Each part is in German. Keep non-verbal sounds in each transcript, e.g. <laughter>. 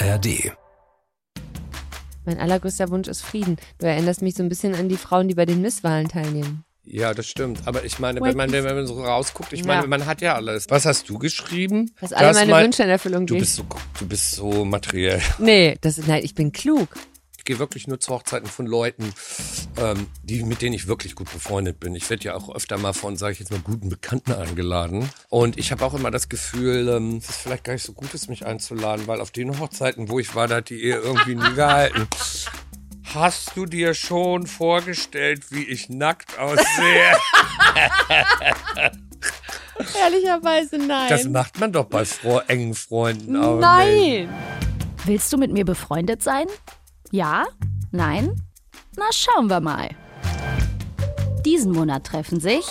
ARD. Mein allergrößter Wunsch ist Frieden. Du erinnerst mich so ein bisschen an die Frauen, die bei den Misswahlen teilnehmen. Ja, das stimmt. Aber ich meine, wenn man, wenn man so rausguckt, ich Ja. meine, man hat ja alles. Was hast du geschrieben? Dass alle meine mein- Wünsche in Erfüllung Du gehen. bist so, du bist so materiell. Nee, das ist, nein, ich bin klug. Ich gehe wirklich nur zu Hochzeiten von Leuten, ähm, die, mit denen ich wirklich gut befreundet bin. Ich werde ja auch öfter mal von, sage ich jetzt mal, guten Bekannten eingeladen. Und ich habe auch immer das Gefühl, ähm, es ist vielleicht gar nicht so gut ist, mich einzuladen, weil auf den Hochzeiten, wo ich war, da hat die Ehe irgendwie nie gehalten. Hast du dir schon vorgestellt, wie ich nackt aussehe? <laughs> Ehrlicherweise nein. Das macht man doch bei engen Freunden auch. nicht. nein. Willst du mit mir befreundet sein? Ja? Nein? Na, schauen wir mal. Diesen Monat treffen sich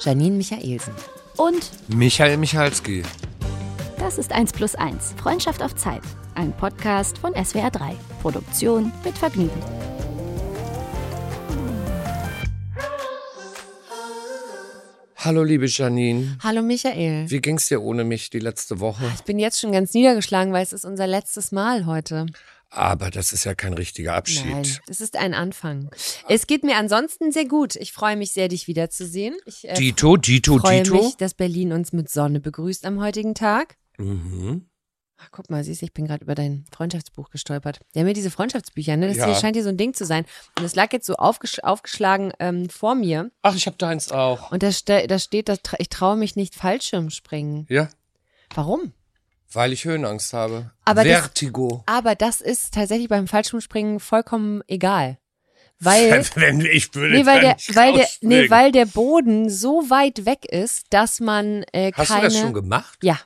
Janine Michaelsen. und Michael Michalski. das ist 1 plus 1. Freundschaft auf Zeit. Ein Podcast von SWR 3. Produktion mit Vergnügen. Hallo, liebe Janine. Hallo Michael. Wie ging's dir ohne mich die letzte Woche? Ich bin jetzt schon ganz niedergeschlagen, weil es ist unser letztes Mal heute. Aber das ist ja kein richtiger Abschied. Nein, das ist ein Anfang. Es geht mir ansonsten sehr gut. Ich freue mich sehr, dich wiederzusehen. Ich äh, Dito, Dito, freue Dito. mich, dass Berlin uns mit Sonne begrüßt am heutigen Tag. Mhm. Ach, guck mal, siehst du, ich bin gerade über dein Freundschaftsbuch gestolpert. Ja diese Freundschaftsbücher, ne? Das Ja. hier scheint hier so ein Ding zu sein. Und es lag jetzt so aufgesch aufgeschlagen ähm, vor mir. Ach, ich hab deins auch. Und da, da steht, tra- ich traue mich nicht Fallschirm springen. Ja, Warum? Weil ich Höhenangst habe. Aber das- Vertigo. Aber das ist tatsächlich beim Fallschirmspringen vollkommen egal. Weil, <laughs> ich würde nee, weil, der, nicht weil, der, nee, weil der Boden so weit weg ist, dass man äh, Hast keine... du das schon gemacht? Ja.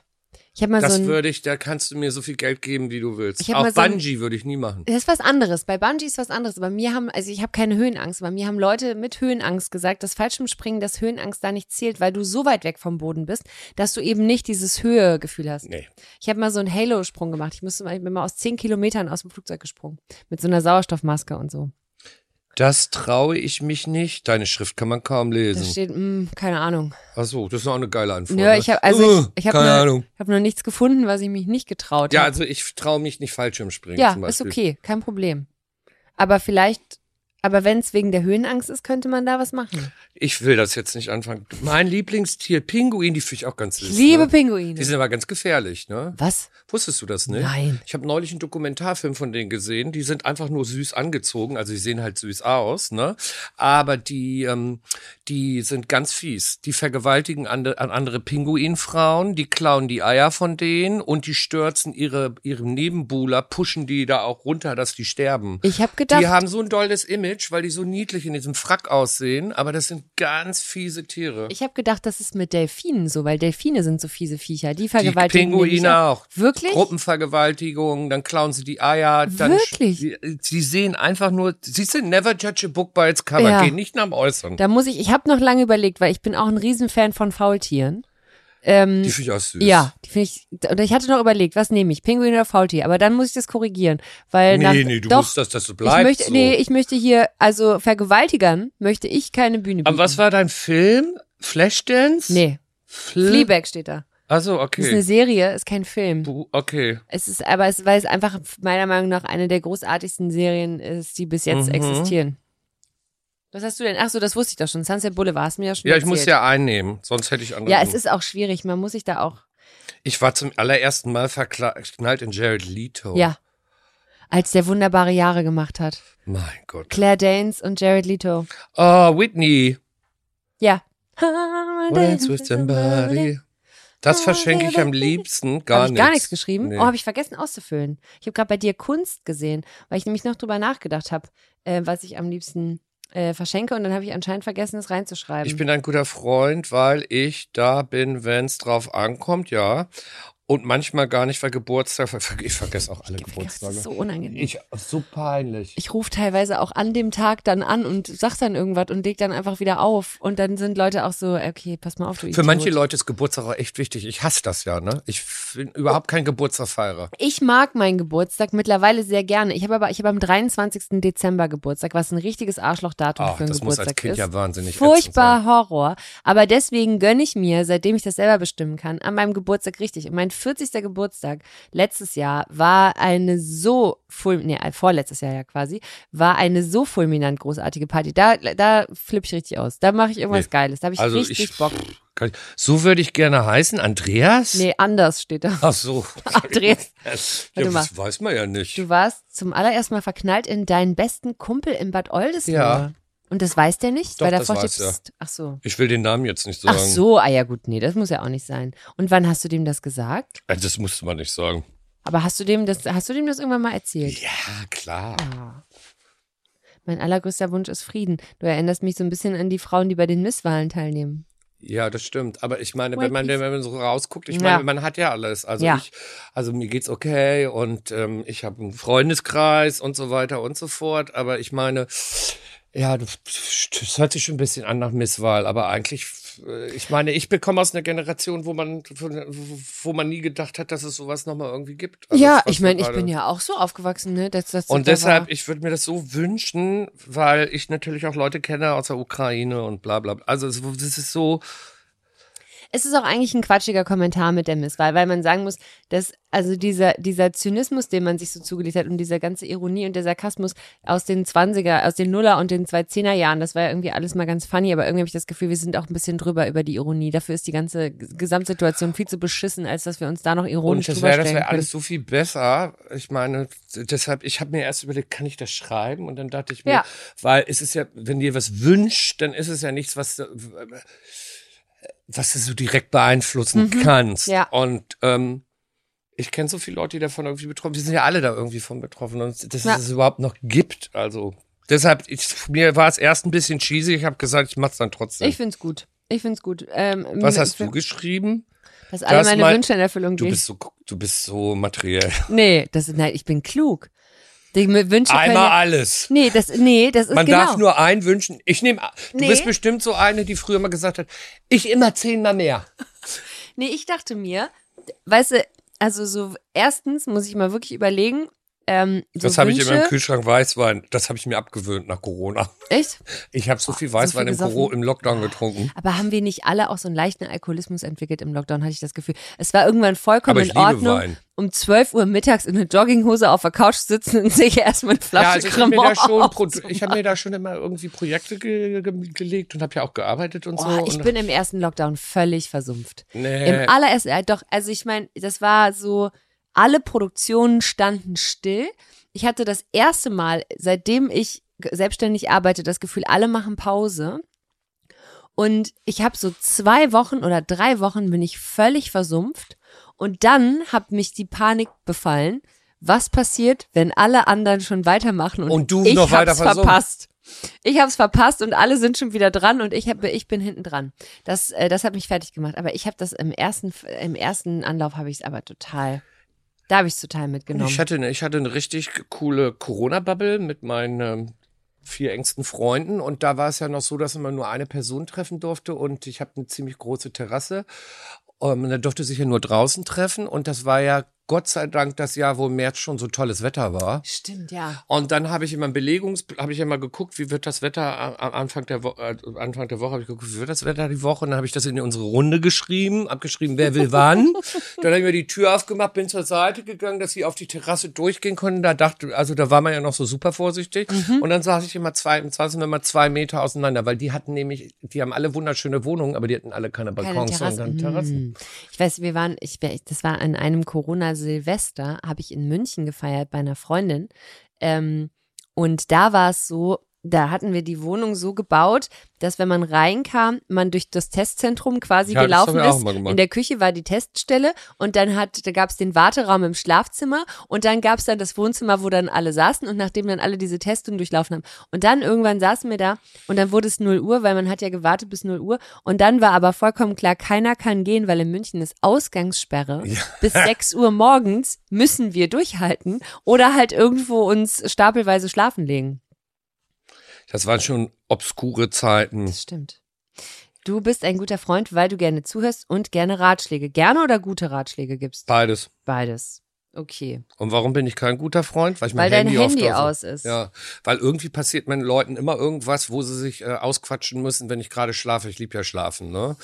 Ich habe mal Das so ein... würde ich, da kannst du mir so viel Geld geben, wie du willst. Ich hab Auch mal so ein- Bungee würde ich nie machen. Das ist was anderes. Bei Bungee ist was anderes. Bei mir haben, also ich habe keine Höhenangst. Bei mir haben Leute mit Höhenangst gesagt, dass Fallschirmspringen, dass Höhenangst da nicht zählt, weil du so weit weg vom Boden bist, dass du eben nicht dieses Höhegefühl hast. Nee. Ich habe mal so einen Halo-Sprung gemacht. Ich musste ich bin mal aus zehn Kilometern aus dem Flugzeug gesprungen. Mit so einer Sauerstoffmaske und so. Das traue ich mich nicht. Deine Schrift kann man kaum Da lesen. steht, mh, keine Ahnung. Ach so, das ist auch eine geile Antwort. Ja, ne? ich habe also Uh, ich, ich habe keine noch, Ahnung. ich hab noch nichts gefunden, was ich mich nicht getraut Ja, habe. also ich traue mich nicht Fallschirmspringen Ja, zum ist Beispiel. okay, kein Problem. Aber vielleicht, aber wenn es wegen der Höhenangst ist, könnte man da was machen. Ich will das jetzt nicht anfangen. Mein Lieblingstier, Pinguin, die finde ich auch ganz süß. Ich liebe ne? Pinguine. Die sind aber ganz gefährlich, ne? was? Wusstest du das nicht? Nein. Ich habe neulich einen Dokumentarfilm von denen gesehen. Die sind einfach nur süß angezogen, also die sehen halt süß aus, ne? Aber die, ähm, die sind ganz fies. Die vergewaltigen ande, an andere Pinguinfrauen, die klauen die Eier von denen und die stürzen ihre ihre Nebenbuhler, pushen die da auch runter, dass die sterben. Ich habe gedacht, Die haben so ein dolles Image, weil die so niedlich in diesem Frack aussehen, aber das sind ganz fiese Tiere. ich habe gedacht, das ist mit Delfinen so, weil Delfine sind so fiese Viecher. Die die vergewaltigen nämlich Pinguine auch. Wirklich? Gruppenvergewaltigung, dann klauen sie die Eier. Dann Wirklich? Sie, sie sehen einfach nur, sie sind never judge a book by its cover, Ja. gehen nicht nach dem Äußeren. Da muss ich, ich habe noch lange überlegt, weil ich bin auch ein Riesenfan von Faultieren. Ähm, die finde ich auch süß. ja, die finde ich, und ich hatte noch überlegt, was nehme ich, Pinguin oder Faultier? Aber dann muss ich das korrigieren, weil Nee, nach, nee, du doch, musst, dass das so ich bleibt. möchte, so. nee, ich möchte hier, also Vergewaltigern möchte ich keine Bühne bieten. Aber was war dein Film? Flashdance? Nee, Fl Fleabag steht da. Also Das ist eine okay. Serie, ist kein Film. Bu- Okay. Es ist, aber es, weil es einfach meiner Meinung nach eine der großartigsten Serien ist, die bis jetzt Mhm. existieren. Was hast du denn? Ach so, das wusste ich doch schon. Sunset Boulevard hast du mir ja schon Ja, ich muss ja einnehmen, sonst hätte ich andere. Ja, es ist auch schwierig. Man muss sich da auch, Ich war zum allerersten Mal verknallt in Jared Leto. ja. Als der wunderbare Jahre gemacht hat. Mein Gott. Claire Danes und Jared Leto. Oh, Whitney. Ja. Dance with somebody. Das verschenke ich am liebsten gar Habe ich nichts. gar nichts geschrieben? Nee. Oh, habe ich vergessen auszufüllen. Ich habe gerade bei dir Kunst gesehen, weil ich nämlich noch drüber nachgedacht habe, äh, was ich am liebsten äh, verschenke und dann habe ich anscheinend vergessen, es reinzuschreiben. Ich bin ein guter Freund, weil ich da bin, wenn es drauf ankommt, ja. Und manchmal gar nicht, weil Geburtstag, <laughs> ich vergesse auch alle das Geburtstage. ist so unangenehm. Ich, so peinlich. Ich rufe teilweise auch an dem Tag dann an und sag dann irgendwas und leg dann einfach wieder auf. Und dann sind Leute auch so, okay, pass mal auf, du Für Idiot. manche Leute ist Geburtstag auch echt wichtig. Ich hasse das ja, ne? Ich bin überhaupt kein Geburtstagfeierer. Ich mag meinen Geburtstag mittlerweile sehr gerne. Ich habe aber, ich habe am 23. Dezember Geburtstag, was ein richtiges Arschlochdatum Ah, für einen das muss Geburtstag als Kind ist. ja wahnsinnig Furchtbar Horror. Aber deswegen gönne ich mir, seitdem ich das selber bestimmen kann, an meinem Geburtstag richtig. Und mein 40. Geburtstag letztes Jahr war eine so ful nee, äh, vorletztes Jahr ja quasi, war eine so fulminant großartige Party. Da, da flippe ich richtig aus. Da mache ich irgendwas Nee. Geiles. Da habe ich Also richtig ich, Bock. ich, so würde ich gerne heißen, Andreas? Nee, anders steht da. Ach so. <laughs> Andreas. Ja, Warte mal. das weiß man ja nicht. Du warst zum allerersten Mal verknallt in deinen besten Kumpel in Bad Oldesloe. Ja. Und das weiß der nicht? Doch, weil er das vorsteht, weiß er. ach so. Ich will den Namen jetzt nicht sagen. Ach so, ah ja gut, nee, das muss ja auch nicht sein. Und wann hast du dem das gesagt? Äh, Das musste man nicht sagen. Aber hast du dem das, hast du dem das irgendwann mal erzählt? Ja, klar. Ah. Mein allergrößter Wunsch ist Frieden. Du erinnerst mich so ein bisschen an die Frauen, die bei den Misswahlen teilnehmen. Ja, das stimmt. Aber ich meine, wenn man, wenn man so rausguckt, ich Ja. meine, man hat ja alles. Also Ja. ich, also mir geht's okay und ähm, ich habe einen Freundeskreis und so weiter und so fort. Aber ich meine, ja, das hört sich schon ein bisschen an nach Misswahl, aber eigentlich, äh, ich meine, ich bekomme aus einer Generation, wo man, wo man nie gedacht hat, dass es sowas nochmal irgendwie gibt. Also ja, ich meine, ich bin ja auch so aufgewachsen, ne? Dass, das Und deshalb, war. ich würde mir das so wünschen, weil ich natürlich auch Leute kenne aus der Ukraine und bla bla. Also es, das ist so, Es ist auch eigentlich ein quatschiger Kommentar mit der Misswahl, weil man sagen muss, dass also dieser, dieser Zynismus, den man sich so zugelegt hat und diese ganze Ironie und der Sarkasmus aus den 20er, aus den Nuller und den 2010er Jahren, das war ja irgendwie alles mal ganz funny, aber irgendwie habe ich das Gefühl, wir sind auch ein bisschen drüber über die Ironie. Dafür ist die ganze Gesamtsituation viel zu beschissen, als dass wir uns da noch Und ironisch das drüber wäre das wäre alles so viel besser. Ich meine, deshalb, ich habe mir erst überlegt, kann ich das schreiben? Und dann dachte ich mir, Ja. weil es ist ja, wenn dir was wünscht, dann ist es ja nichts, was, was du so direkt beeinflussen kannst. Mhm. ja. Und ähm, ich kenne so viele Leute, die davon irgendwie betroffen sind. Wir sind ja alle da irgendwie von betroffen. Und dass Ja. es es überhaupt noch gibt. Also deshalb, ich, mir war es erst ein bisschen cheesy. Ich habe gesagt, ich mach's dann trotzdem. Ich find's gut. Ich find's gut. Ähm, was hast du geschrieben? Dass alle meine Wünsche in Erfüllung Du gehen. bist so, du bist so materiell. Nee, das ist, nein, ich bin klug. Die Wünsche Einmal alles. Nee, das, nee, das ist Man genau. darf nur einen wünschen. Ich nehme, du Nee. bist bestimmt so eine, die früher mal gesagt hat, ich immer zehnmal mehr. <laughs> Nee, ich dachte mir, weißt du, also so erstens muss ich mal wirklich überlegen, ähm, so das habe ich immer im Kühlschrank Weißwein. Das habe ich mir abgewöhnt nach Corona. Echt? Ich habe so viel so Weißwein viel im. Büro, im Lockdown getrunken. Aber haben wir nicht alle auch so einen leichten Alkoholismus entwickelt im Lockdown, hatte ich das Gefühl. Es war irgendwann vollkommen in Ordnung, Wein. um 12 Uhr mittags in einer Jogginghose auf der Couch sitzen und sich erstmal eine Flasche Ja, also ich habe mir, da schon ich hab mir da schon immer irgendwie Projekte ge ge gelegt und habe ja auch gearbeitet und so. Oh, ich und bin im ersten Lockdown völlig versumpft. nee, Im allerersten, äh, doch, also ich meine, das war so, alle Produktionen standen still. Ich hatte das erste Mal, seitdem ich selbstständig arbeite, das Gefühl, alle machen Pause. Und ich habe so zwei Wochen oder drei Wochen bin ich völlig versumpft. Und dann hat mich die Panik befallen. Was passiert, wenn alle anderen schon weitermachen und, Und du ich noch weiter hab's verpasst? Ich hab's verpasst und alle sind schon wieder dran und ich hab, ich bin hinten dran. Das, äh, das hat mich fertig gemacht. Aber ich habe das im ersten, im ersten Anlauf habe ich es aber total, da habe ich es total mitgenommen. Ich hatte, eine, ich hatte eine richtig coole Corona-Bubble mit meinen vier engsten Freunden und da war es ja noch so, dass man nur eine Person treffen durfte und ich habe eine ziemlich große Terrasse ähm, und da durfte sich ja nur draußen treffen und das war ja Gott sei Dank das Jahr, wo im März schon so tolles Wetter war. Stimmt, ja. Und dann habe ich immer Belegungs, habe ich immer geguckt, wie wird das Wetter am Anfang der Woche, äh, Anfang der Woche habe ich geguckt, wie wird das Wetter die Woche? Und dann habe ich das in unsere Runde geschrieben, abgeschrieben, wer will wann. <laughs> dann habe ich mir die Tür aufgemacht, bin zur Seite gegangen, dass sie auf die Terrasse durchgehen konnten. Da dachte, also da war man ja noch so super vorsichtig. Und dann saß ich immer zwei, sind wir immer zwei Meter auseinander, weil die hatten nämlich, die haben alle wunderschöne Wohnungen, aber die hatten alle keine Keine Balkons, Terrassen. sondern Terrassen. Hm. Ich weiß, wir waren, ich, das war an einem Corona-Silvester, habe ich in München gefeiert bei einer Freundin. Ähm, und da war es so, da hatten wir die Wohnung so gebaut, dass wenn man reinkam, man durch das Testzentrum quasi Ja, gelaufen ist. In der Küche war die Teststelle und dann hat, da gab es den Warteraum im Schlafzimmer und dann gab es dann das Wohnzimmer, wo dann alle saßen und nachdem dann alle diese Testungen durchlaufen haben. Und dann irgendwann saßen wir da und dann wurde es 0 Uhr, weil man hat ja gewartet bis 0 Uhr und dann war aber vollkommen klar, keiner kann gehen, weil in München ist Ausgangssperre. Bis <laughs> 6 Uhr morgens müssen wir durchhalten oder halt irgendwo uns stapelweise schlafen legen. Das waren schon obskure Zeiten. Das stimmt. Du bist ein guter Freund, weil du gerne zuhörst und gerne Ratschläge. Gerne oder gute Ratschläge gibst? Beides. Beides. Okay. Und warum bin ich kein guter Freund? Weil ich Weil mein dein Handy, Handy aus ist. Ja, weil irgendwie passiert meinen Leuten immer irgendwas, wo sie sich äh, ausquatschen müssen, wenn ich gerade schlafe. Ich lieb ja schlafen, ne?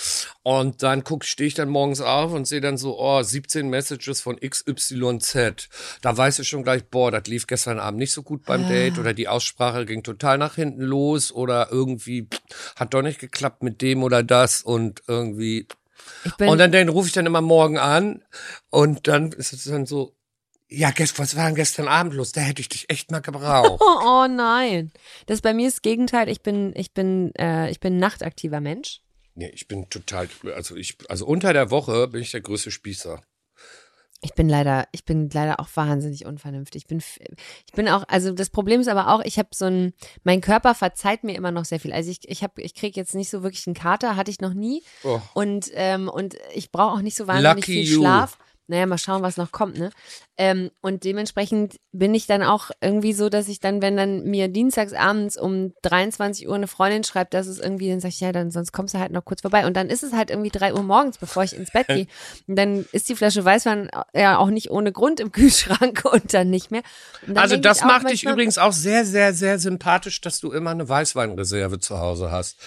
Und dann guck, stehe ich dann morgens auf und sehe dann so, oh, 17 Messages von XYZ. Da weiß ich schon gleich, boah, das lief gestern Abend nicht so gut Ah. beim Date oder die Aussprache ging total nach hinten los oder irgendwie pff, hat doch nicht geklappt mit dem oder das und irgendwie bin, und dann, dann rufe ich dann immer morgen an und dann ist es dann so, ja, was war denn gestern Abend los? Da hätte ich dich echt mal gebraucht. oh, <laughs> oh nein. Das bei mir ist das Gegenteil. Ich bin, ich bin, äh, ich bin ein nachtaktiver Mensch. nee, ich bin total, also ich, also unter der Woche bin ich der größte Spießer. Ich bin leider, ich bin leider auch wahnsinnig unvernünftig. Ich bin, ich bin auch, also das Problem ist aber auch, ich habe so ein, mein Körper verzeiht mir immer noch sehr viel. Also ich, ich habe, ich kriege jetzt nicht so wirklich einen Kater, hatte ich noch nie. Oh. Und, ähm, und ich brauche auch nicht so wahnsinnig Lucky viel you. Schlaf. Naja, mal schauen, was noch kommt, ne? Ähm, und dementsprechend bin ich dann auch irgendwie so, dass ich dann, wenn dann mir dienstags abends um 23 Uhr eine Freundin schreibt, dass es irgendwie, dann sag ich, ja, dann sonst kommst du halt noch kurz vorbei. Und dann ist es halt irgendwie 3 Uhr morgens, bevor ich ins Bett gehe. <laughs> Und dann ist die Flasche Weißwein ja auch nicht ohne Grund im <laughs> Kühlschrank und dann nicht mehr. Dann Also das macht dich übrigens auch sehr, sehr, sehr sympathisch, dass du immer eine Weißweinreserve zu Hause hast.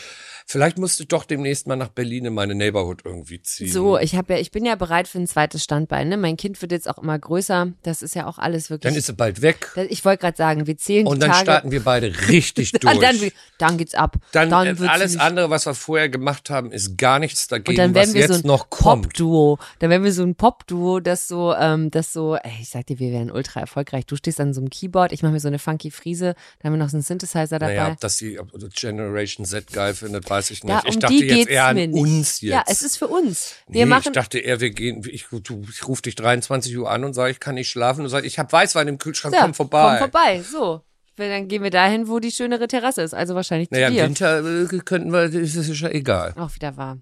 Vielleicht musst du doch demnächst mal nach Berlin in meine Neighborhood irgendwie ziehen. So, ich habe ja, ich bin ja bereit für ein zweites Standbein. Ne? Mein Kind wird jetzt auch immer größer. Das ist ja auch alles wirklich. Dann ist sie bald weg ich wollte gerade sagen, wir zählen und dann Tage. starten wir beide richtig durch. <laughs> dann, dann, dann geht's ab. Dann, dann äh, alles andere, was wir vorher gemacht haben, ist gar nichts dagegen, Und dann was werden wir jetzt so ein noch kommt. Pop-Duo. Dann werden wir so ein Pop-Duo, das so, ähm, das so, ey, ich sag dir, wir wären ultra erfolgreich. Du stehst an so einem Keyboard, ich mache mir so eine funky Friese, dann haben wir noch so einen Synthesizer dabei. Naja, ob das die ob die Generation Z geil findet, weiß ich nicht. Ich um dachte die jetzt eher an uns jetzt. Ja, es ist für uns. Wir nee, machen, ich dachte eher, wir gehen, ich, du, ich rufe dich 23 Uhr an und sage, ich kann nicht schlafen. Und sage, ich habe Weißwein im Kühlschrank, ja, komm vorbei. Komm vorbei, so. Dann gehen wir dahin, wo die schönere Terrasse ist, also wahrscheinlich zu Naja, im dir. Winter äh, könnten wir, das ist ja egal. Auch wieder wahr.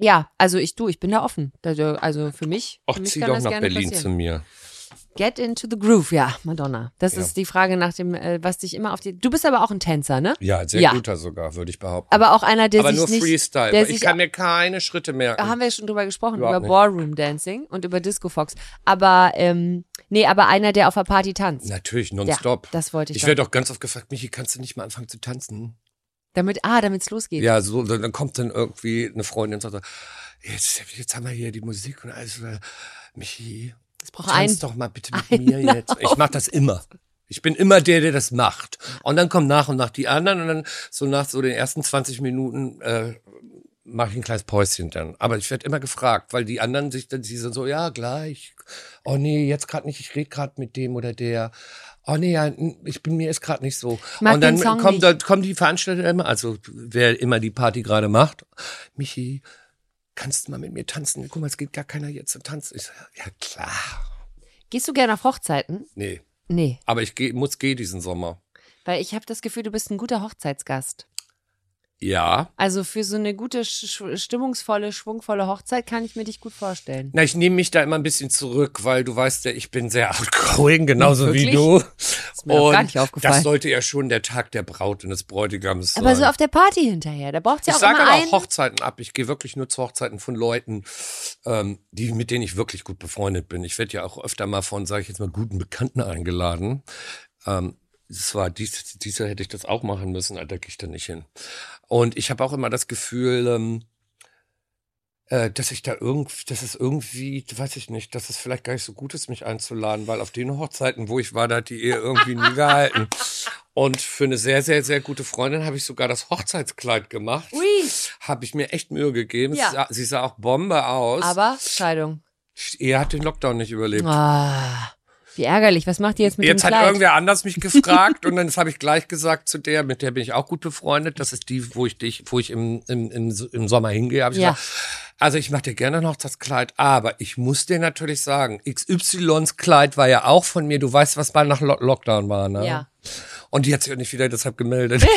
Ja, also ich du, ich bin da offen. Also also für mich, Ach, für mich zieh doch nach Berlin passieren. zu mir. Get into the groove, ja, Madonna. Das Ja. ist die Frage nach dem, äh, was dich immer auf die. Du bist aber auch ein Tänzer, ne? Ja, sehr Ja. guter sogar, würde ich behaupten. Aber auch einer, der Aber sich nur nicht. Freestyle. der Ich kann mir keine Schritte merken. da haben wir ja schon drüber gesprochen, Überhaupt über nicht. Ballroom Dancing und über Disco Fox. Aber, ähm, nee, aber einer, der auf der Party tanzt. Natürlich, nonstop. Ja, das wollte ich Ich werde auch ganz oft gefragt, Michi, kannst du nicht mal anfangen zu tanzen? Damit, ah, damit's losgeht. Ja, so, dann dann kommt dann irgendwie eine Freundin und sagt, jetzt, jetzt haben wir hier die Musik und alles. äh, Michi, Es braucht tanz doch mal bitte mit <laughs> mir jetzt. Ich mach das immer. Ich bin immer der, der das macht. Und dann kommen nach und nach die anderen und dann so nach so den ersten 20 Minuten äh, mache ich ein kleines Päuschen dann. Aber ich werde immer gefragt, weil die anderen sich dann, sie sind so, ja, gleich. Oh nee, jetzt gerade nicht, ich rede gerade mit dem oder der. Oh nee, ja, ich bin mir ist gerade nicht so. mag und dann kommen, nicht. da, kommen die Veranstalter immer, also wer immer die Party gerade macht, Michi, kannst du mal mit mir tanzen? Guck mal, es geht gar keiner jetzt zum Tanzen. Ich so, ja klar. Gehst du gerne auf Hochzeiten? Nee, Nee, aber ich geh, muss gehen diesen Sommer. weil ich habe das Gefühl, du bist ein guter Hochzeitsgast. Ja. Also für so eine gute, stimmungsvolle, schwungvolle Hochzeit kann ich mir dich gut vorstellen. Na, ich nehme mich da immer ein bisschen zurück, weil du weißt ja, ich bin sehr <laughs> outgoing, genauso wie du. Ist mir auch gar nicht aufgefallen. das sollte ja schon der Tag der Braut und des Bräutigams sein. Aber so auf der Party hinterher, da braucht's ja ich auch sage immer aber auch Hochzeiten ab. Ich gehe wirklich nur zu Hochzeiten von Leuten, ähm, die, mit denen ich wirklich gut befreundet bin. Ich werde ja auch öfter mal von, sage ich jetzt mal, guten Bekannten eingeladen. Ähm, das war dies, dieses Jahr hätte ich das auch machen müssen, da gehe ich da nicht hin. Und ich habe auch immer das Gefühl, ähm, äh, dass ich da irgendwie, dass es irgendwie, weiß ich nicht, dass es vielleicht gar nicht so gut ist, mich einzuladen, weil auf den Hochzeiten, wo ich war, da hat die Ehe irgendwie nie gehalten. Und für eine sehr, sehr, sehr gute Freundin habe ich sogar das Hochzeitskleid gemacht. Ui. Habe ich mir echt Mühe gegeben. Ja. Sie, sah, sie sah auch Bombe aus. Aber Scheidung. er hat den Lockdown nicht überlebt. Ah, wie ärgerlich. Was macht ihr jetzt mit Jetzt dem hat Kleid? irgendwer anders mich <laughs> gefragt und dann habe ich gleich gesagt zu der, mit der bin ich auch gut befreundet. Das ist die, wo ich dich, wo ich im, im, im, im Sommer hingehe. Hab ich Ja. gesagt, also ich mache dir gerne ein Hochzeitskleid, aber ich muss dir natürlich sagen, XYs Kleid war ja auch von mir. Du weißt, was mal nach Lo Lockdown war, ne? Ja. Und die hat sich auch nicht wieder deshalb gemeldet. <laughs>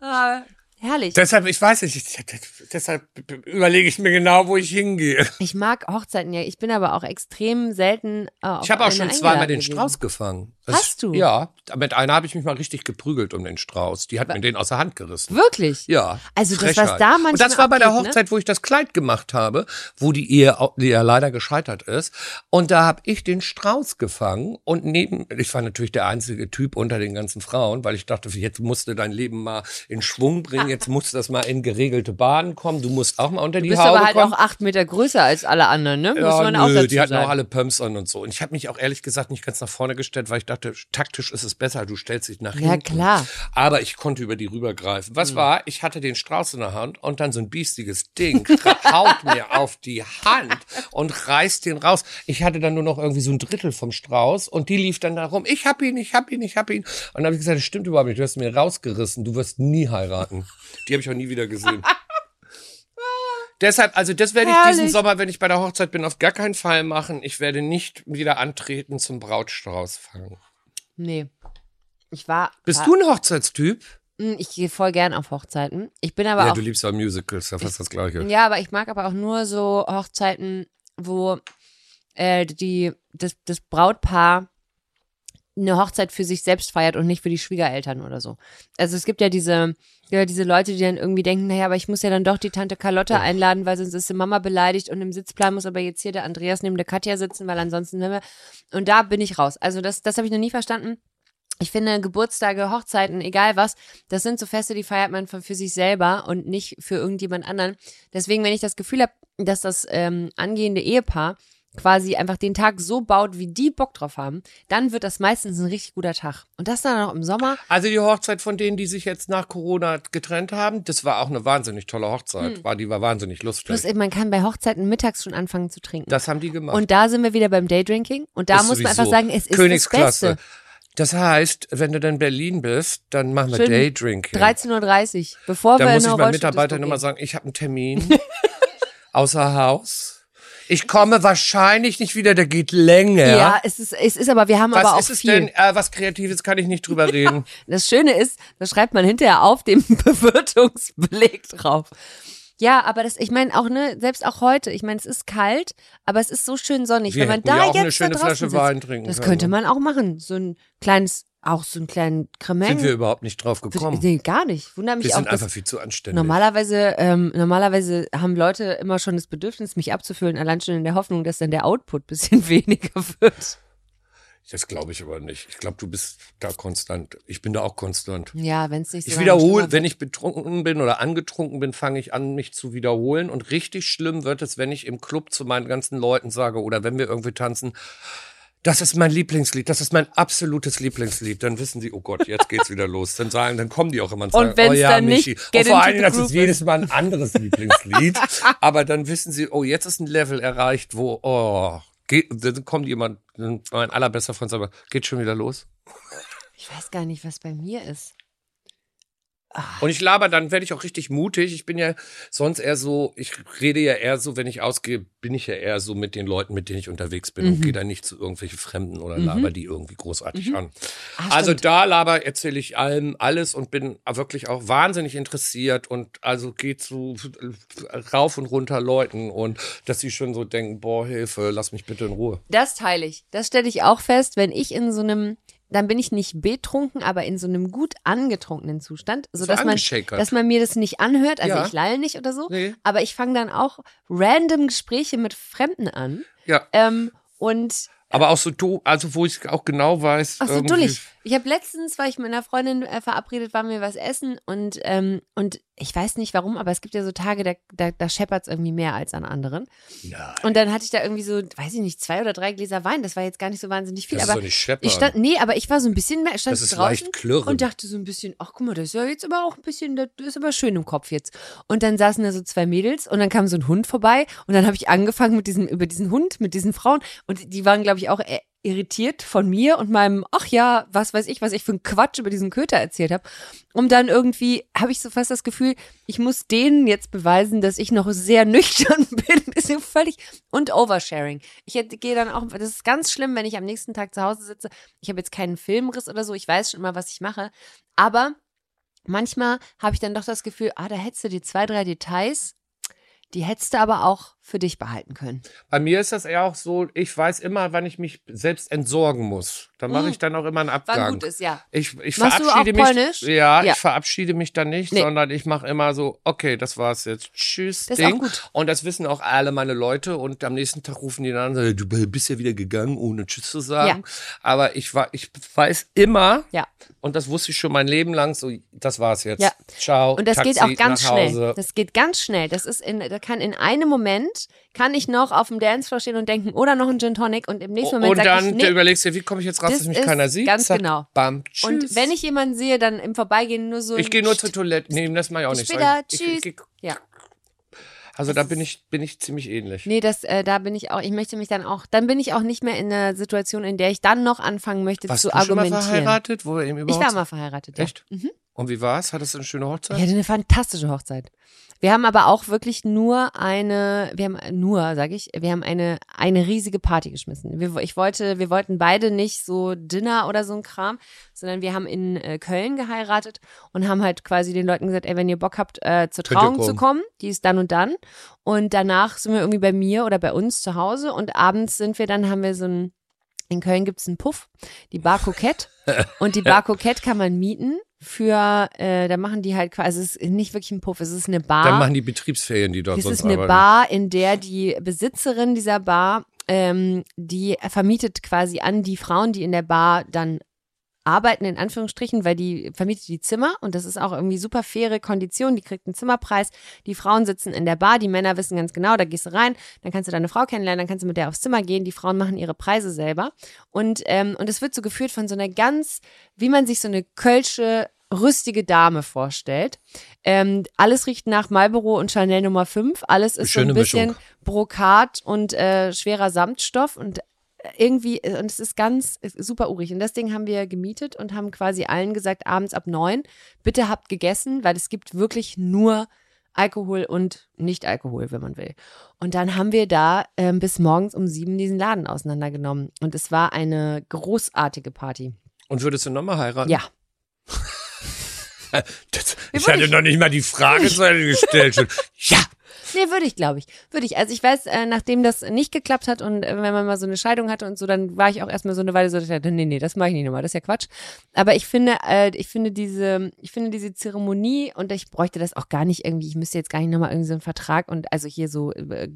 <laughs> Herrlich. deshalb, ich weiß nicht, ich, deshalb überlege ich mir genau, wo ich hingehe. Ich mag Hochzeiten ja. Ich bin aber auch extrem selten. Äh, auf Ich habe auch schon zweimal den gewesen. Strauß gefangen. Das Hast du? Ja, mit einer habe ich mich mal richtig geprügelt um den Strauß. Die hat mir den aus der Hand gerissen. Wirklich? Ja. Also das, was Frechheit. da manchmal Und das war bei der ne? Hochzeit, wo ich das Kleid gemacht habe, wo die Ehe, die ja leider gescheitert ist. Und da habe ich den Strauß gefangen und neben, ich war natürlich der einzige Typ unter den ganzen Frauen, weil ich dachte, jetzt musst du dein Leben mal in Schwung bringen, jetzt muss das mal in geregelte Bahnen kommen, du musst auch mal unter Du die bist Haube aber halt kommen. auch acht Meter größer als alle anderen, ne? Muss Ja, man auch nö, die hatten sagen. auch alle Pumps an und so. Und ich habe mich auch ehrlich gesagt nicht ganz nach vorne gestellt, weil ich dachte, taktisch ist es besser, du stellst dich nach Ja, hinten. klar. Hm. Aber ich konnte über die rübergreifen. Was war? Ich hatte den Strauß in der Hand und dann so ein biestiges Ding haut mir <laughs> auf die Hand und reißt den raus. Ich hatte dann nur noch irgendwie so ein Drittel vom Strauß und die lief dann da rum. Ich hab ihn, ich hab ihn, ich hab ihn. Und dann habe ich gesagt, das stimmt überhaupt nicht. Du hast mir rausgerissen. Du wirst nie heiraten. Die habe ich auch nie wieder gesehen. <laughs> Deshalb, also das werde ich diesen. Sommer, wenn ich bei der Hochzeit bin, auf gar keinen Fall machen. Ich werde nicht wieder antreten zum Brautstrauß fangen. Nee. Ich war. Bist war, du ein Hochzeitstyp? Mm, Ich gehe voll gern auf Hochzeiten. Ich bin aber ja, auch. du liebst ja Musicals, ja fast das Gleiche. Ja, aber ich mag aber auch nur so Hochzeiten, wo äh, die, das, das Brautpaar eine Hochzeit für sich selbst feiert und nicht für die Schwiegereltern oder so. Also es gibt ja diese, ja, diese Leute, die dann irgendwie denken, naja, aber ich muss ja dann doch die Tante Carlotta einladen, weil sonst ist die Mama beleidigt und im Sitzplan muss aber jetzt hier der Andreas neben der Katja sitzen, weil ansonsten wenn wir und da bin ich raus. Also das, das habe ich noch nie verstanden. Ich finde Geburtstage, Hochzeiten, egal was, das sind so Feste, die feiert man für, für sich selber und nicht für irgendjemand anderen. Deswegen, wenn ich das Gefühl habe, dass das ähm, angehende Ehepaar quasi einfach den Tag so baut, wie die Bock drauf haben, dann wird das meistens ein richtig guter Tag. Und das dann auch im Sommer. Also die Hochzeit von denen, die sich jetzt nach Corona getrennt haben, das war auch eine wahnsinnig tolle Hochzeit. War, die war wahnsinnig lustig. Plus, man kann bei Hochzeiten mittags schon anfangen zu trinken. das haben die gemacht. und da sind wir wieder beim Daydrinking. Und da Ist muss man einfach sagen, es ist das Königsklasse. Beste. Das heißt, wenn du dann in Berlin bist, dann machen wir Schön Daydrinking. 13.30 Uhr, bevor Da wir muss in ich eine meinen Rollstuhl- Mitarbeitern immer sagen, ich habe einen Termin <laughs> außer Haus. Ich komme wahrscheinlich nicht wieder, der geht länger. Ja, es ist, es ist aber, wir haben was aber auch ist es viel. denn? Äh, was Kreatives kann ich nicht drüber <laughs> reden. Das Schöne ist, da schreibt man hinterher auf dem <laughs> Bewirtungsbeleg drauf. Ja, aber das, ich meine auch, ne, selbst auch heute, ich meine, es ist kalt, aber es ist so schön sonnig. Wir Wenn man da ja auch jetzt eine schöne Flasche sitzt, Wein trinken Das könnte ne? man auch machen. So ein kleines, auch so einen kleinen Cremant. Sind wir überhaupt nicht drauf gekommen. Nee, gar nicht. Wundert mich Wir auch, sind dass einfach viel zu anständig. normalerweise, ähm, normalerweise haben Leute immer schon das Bedürfnis, mich abzufüllen, allein schon in der Hoffnung, dass dann der Output bisschen <laughs> weniger wird. Das glaube ich aber nicht. Ich glaube, du bist da konstant. Ich bin da auch konstant. Ja, wenn es nicht so Ich wiederhole, wenn ich betrunken bin oder angetrunken bin, fange ich an, mich zu wiederholen. Und richtig schlimm wird es, wenn ich im Club zu meinen ganzen Leuten sage oder wenn wir irgendwie tanzen, das ist mein Lieblingslied, das ist mein absolutes Lieblingslied. Dann wissen sie, oh Gott, jetzt geht's wieder los. Dann sagen, dann kommen die auch immer und sagen, Und oh ja, dann nicht Michi. Get Und vor into allen Dingen, the das ist jedes Mal ein anderes Lieblingslied. <laughs> Aber dann wissen sie, oh, jetzt ist ein Level erreicht, wo, oh, geht, dann kommen die immer, dann mein allerbester Freund sagt, aber, geht schon wieder los? Ich weiß gar nicht, was bei mir ist. Und ich laber, dann werde ich auch richtig mutig. Ich bin ja sonst eher so, ich rede ja eher so, wenn ich ausgehe, bin ich ja eher so mit den Leuten, mit denen ich unterwegs bin Mhm. und gehe da nicht zu irgendwelchen Fremden oder laber die irgendwie großartig an. Ah, also stimmt. da laber erzähle ich allem alles und bin wirklich auch wahnsinnig interessiert und also gehe zu rauf und runter Leuten und dass sie schon so denken, boah, Hilfe, lass mich bitte in Ruhe. Das teile ich. Das stelle ich auch fest, wenn ich in so einem, dann bin ich nicht betrunken, aber in so einem gut angetrunkenen Zustand, sodass man, angeschäkert. dass man mir das nicht anhört. Also Ja. ich lalle nicht oder so. Nee. Aber ich fange dann auch random Gespräche mit Fremden an. Ja, Ähm, und aber auch so du, also wo ich auch genau weiß. Ach so, dullig. Ich habe letztens, war ich mit einer Freundin äh, verabredet, waren wir was essen und, ähm, und ich weiß nicht warum, aber es gibt ja so Tage, da, da, da scheppert's irgendwie mehr als an anderen. Nein. Und dann hatte ich da irgendwie so, weiß ich nicht, zwei oder drei Gläser Wein. Das war jetzt gar nicht so wahnsinnig viel. Das ist aber doch nicht scheppern. ich stand, nee, aber ich war so ein bisschen mehr, stand Das ist draußen leicht klirren. und dachte so ein bisschen, ach guck mal, das ist ja jetzt aber auch ein bisschen, das ist aber schön im Kopf jetzt. Und dann saßen da so zwei Mädels und dann kam so ein Hund vorbei und dann habe ich angefangen mit diesem, über diesen Hund, mit diesen Frauen und die waren, glaube ich, auch äh, irritiert von mir und meinem, ach ja, was weiß ich, was ich für einen Quatsch über diesen Köter erzählt habe. Und dann irgendwie habe ich so fast das Gefühl, ich muss denen jetzt beweisen, dass ich noch sehr <laughs> nüchtern bin. Ist ja völlig und Oversharing. Ich gehe dann auch, das ist ganz schlimm, wenn ich am nächsten Tag zu Hause sitze. Ich habe jetzt keinen Filmriss oder so, ich weiß schon immer, was ich mache. Aber manchmal habe ich dann doch das Gefühl, ah, da hättest du die zwei, drei Details, Die hättest du aber auch für dich behalten können. Bei mir ist das eher auch so, ich weiß immer, wann ich mich selbst entsorgen muss. Da mache ich dann auch immer einen Abgang. Wann gut ist, ja. Ich, ich Machst du verabschiede auch mich. polnisch? Ja, Ja. ich verabschiede mich dann nicht, Nee. sondern ich mache immer so, okay, das war's jetzt. Tschüss, Das ist auch Ding. gut. Und das wissen auch alle meine Leute und am nächsten Tag rufen die dann an, sagen, du bist ja wieder gegangen, ohne Tschüss zu sagen. Aber ich war, ich weiß immer, Ja. und das wusste ich schon mein Leben lang, so, das war's jetzt. Ja. Ciao. Und das Taxi geht auch ganz schnell. Das geht ganz schnell. Das ist in, da kann in einem Moment kann ich noch auf dem Dancefloor stehen und denken, oder noch ein Gin Tonic und im nächsten Moment und sag dann ich, nee. überlegst du dir, wie komme ich jetzt raus, Das dass mich keiner sieht? ganz Zack, genau. Bam, tschüss. Und wenn ich jemanden sehe, dann im Vorbeigehen nur so. Ich gehe nur zur Toilette. Nee, das mache ich auch nicht. später, Ich- tschüss. Ich, ich, Ja. also da bin ich, bin ich ziemlich ähnlich. Nee, das, äh, da bin ich auch, ich möchte mich dann auch, dann bin ich auch nicht mehr in einer Situation, in der ich dann noch anfangen möchte Warst zu du schon mal argumentieren. verheiratet? Wo wir eben Ich überhaupt war mal verheiratet, ja. Echt? Mhm. Und wie war's? Hattest du eine schöne Hochzeit? Ich hatte eine fantastische Hochzeit. Wir haben aber auch wirklich nur eine, wir haben nur, sage ich, wir haben eine eine riesige Party geschmissen. Wir, ich wollte, wir wollten beide nicht so Dinner oder so ein Kram, sondern wir haben in äh, Köln geheiratet und haben halt quasi den Leuten gesagt, ey, wenn ihr Bock habt, äh, zur Könnt Trauung zu kommen. kommen, die ist dann und dann. Und danach sind wir irgendwie bei mir oder bei uns zu Hause und abends sind wir dann, haben wir so ein in Köln gibt's einen Puff, die Bar Kokett. <laughs> Und die Bar Kokett kann man mieten für, äh, da machen die halt quasi, es ist nicht wirklich ein Puff, es ist eine Bar. Dann machen die Betriebsferien, die dort Das sonst ist eine arbeiten. Bar, in der die Besitzerin dieser Bar, ähm, die vermietet quasi an die Frauen, die in der Bar dann arbeiten, in Anführungsstrichen, weil die vermietet die Zimmer und das ist auch irgendwie super faire Kondition, die kriegt einen Zimmerpreis, die Frauen sitzen in der Bar, die Männer wissen ganz genau, da gehst du rein, dann kannst du deine Frau kennenlernen, dann kannst du mit der aufs Zimmer gehen, die Frauen machen ihre Preise selber und, ähm, und es wird so geführt von so einer ganz, wie man sich so eine kölsche rüstige Dame vorstellt. Ähm, alles riecht nach Marlboro und Chanel Nummer 5. Alles ist Schöne so ein bisschen Mischung. Brokat und äh, schwerer Samtstoff und irgendwie, äh, und es ist ganz äh, super urig. Und das Ding haben wir gemietet und haben quasi allen gesagt, abends ab neun, bitte habt gegessen, weil es gibt wirklich nur Alkohol und Nicht-Alkohol, wenn man will. Und dann haben wir da ähm, bis morgens um sieben diesen Laden auseinandergenommen. Und es war eine großartige Party. Und würdest du nochmal heiraten? Ja. <laughs> <laughs> Das, ich hatte noch nicht mal die Frage zu Ende gestellt. Schon. <laughs> Ja. Nee, würde ich, glaube ich. Würde ich. Also ich weiß, äh, nachdem das nicht geklappt hat und äh, wenn man mal so eine Scheidung hatte und so, dann war ich auch erstmal so eine Weile so, dass ich dachte, nee, nee, das mache ich nicht nochmal, das ist ja Quatsch. Aber ich finde, äh, ich finde diese, ich finde diese Zeremonie und ich bräuchte das auch gar nicht irgendwie, ich müsste jetzt gar nicht nochmal irgendwie so einen Vertrag und also hier so äh,